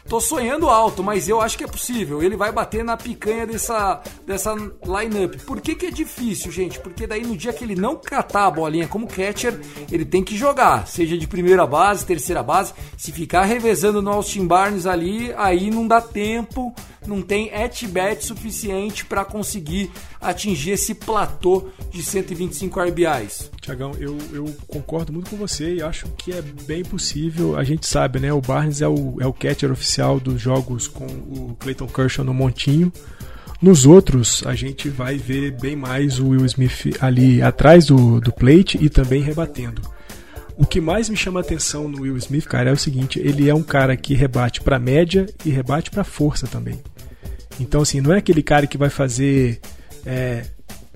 Tô sonhando alto, mas eu acho que é possível. Ele vai bater na picanha dessa, dessa lineup. Por que, que é difícil, gente? Porque daí no dia que ele não catar a bolinha como catcher, ele tem que jogar, seja de primeira base, terceira base. Se ficar revezando no Austin Barnes ali, aí não dá tempo não tem at-bat suficiente para conseguir atingir esse platô de 125 RBIs. Tiagão, eu, eu concordo muito com você e acho que é bem possível. A gente sabe, né? O Barnes é o, é o catcher oficial dos jogos com o Clayton Kershaw no montinho. Nos outros, a gente vai ver bem mais o Will Smith ali atrás do, do plate e também rebatendo. O que mais me chama atenção no Will Smith, cara, é o seguinte: ele é um cara que rebate para média e rebate para força também. Então, assim, não é aquele cara que vai fazer é,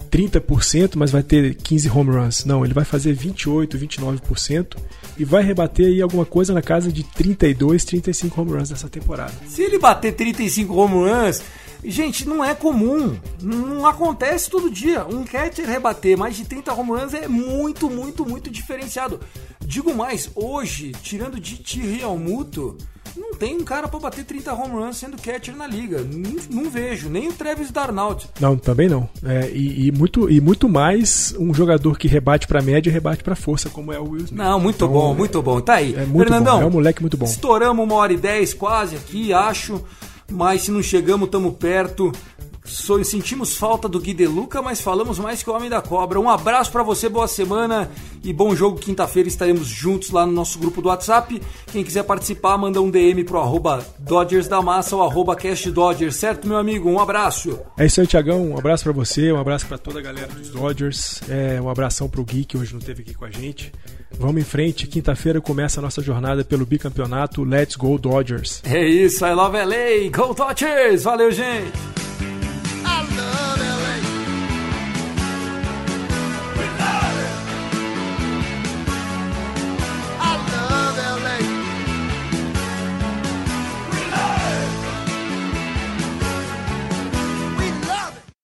30%, mas vai ter 15 home runs. Não, ele vai fazer 28%, 29% e vai rebater aí alguma coisa na casa de 32, 35 home runs nessa temporada. Se ele bater 35 home runs, gente, não é comum. Não acontece todo dia. Um catcher rebater mais de 30 home runs é muito, muito, muito diferenciado. Digo mais, hoje, tirando de Thierry Almuto, não tem um cara para bater 30 home runs sendo catcher na liga. Não, não vejo, nem o Travis Darnaud. Não, também não. É, e, e, muito, e muito mais um jogador que rebate para média e rebate para força, como é o Will Smith. Não, muito então, bom, é, muito bom. Tá aí. É muito Fernandão, bom. É um moleque muito bom. Estouramos uma hora e dez quase aqui, acho. Mas se não chegamos, estamos perto. So, sentimos falta do Gui Deluca, mas falamos mais que o Homem da Cobra. Um abraço para você, boa semana e bom jogo quinta-feira. Estaremos juntos lá no nosso grupo do WhatsApp. Quem quiser participar, manda um DM pro arroba Dodgers da Massa ou arroba Cast Dodgers, certo, meu amigo? Um abraço. É isso aí, Tiagão. Um abraço para você, um abraço para toda a galera dos Dodgers. É, um abração pro Gui, que hoje não esteve aqui com a gente. Vamos em frente, quinta-feira começa a nossa jornada pelo bicampeonato Let's Go Dodgers. É isso, I love LA, Go Dodgers! Valeu, gente! love.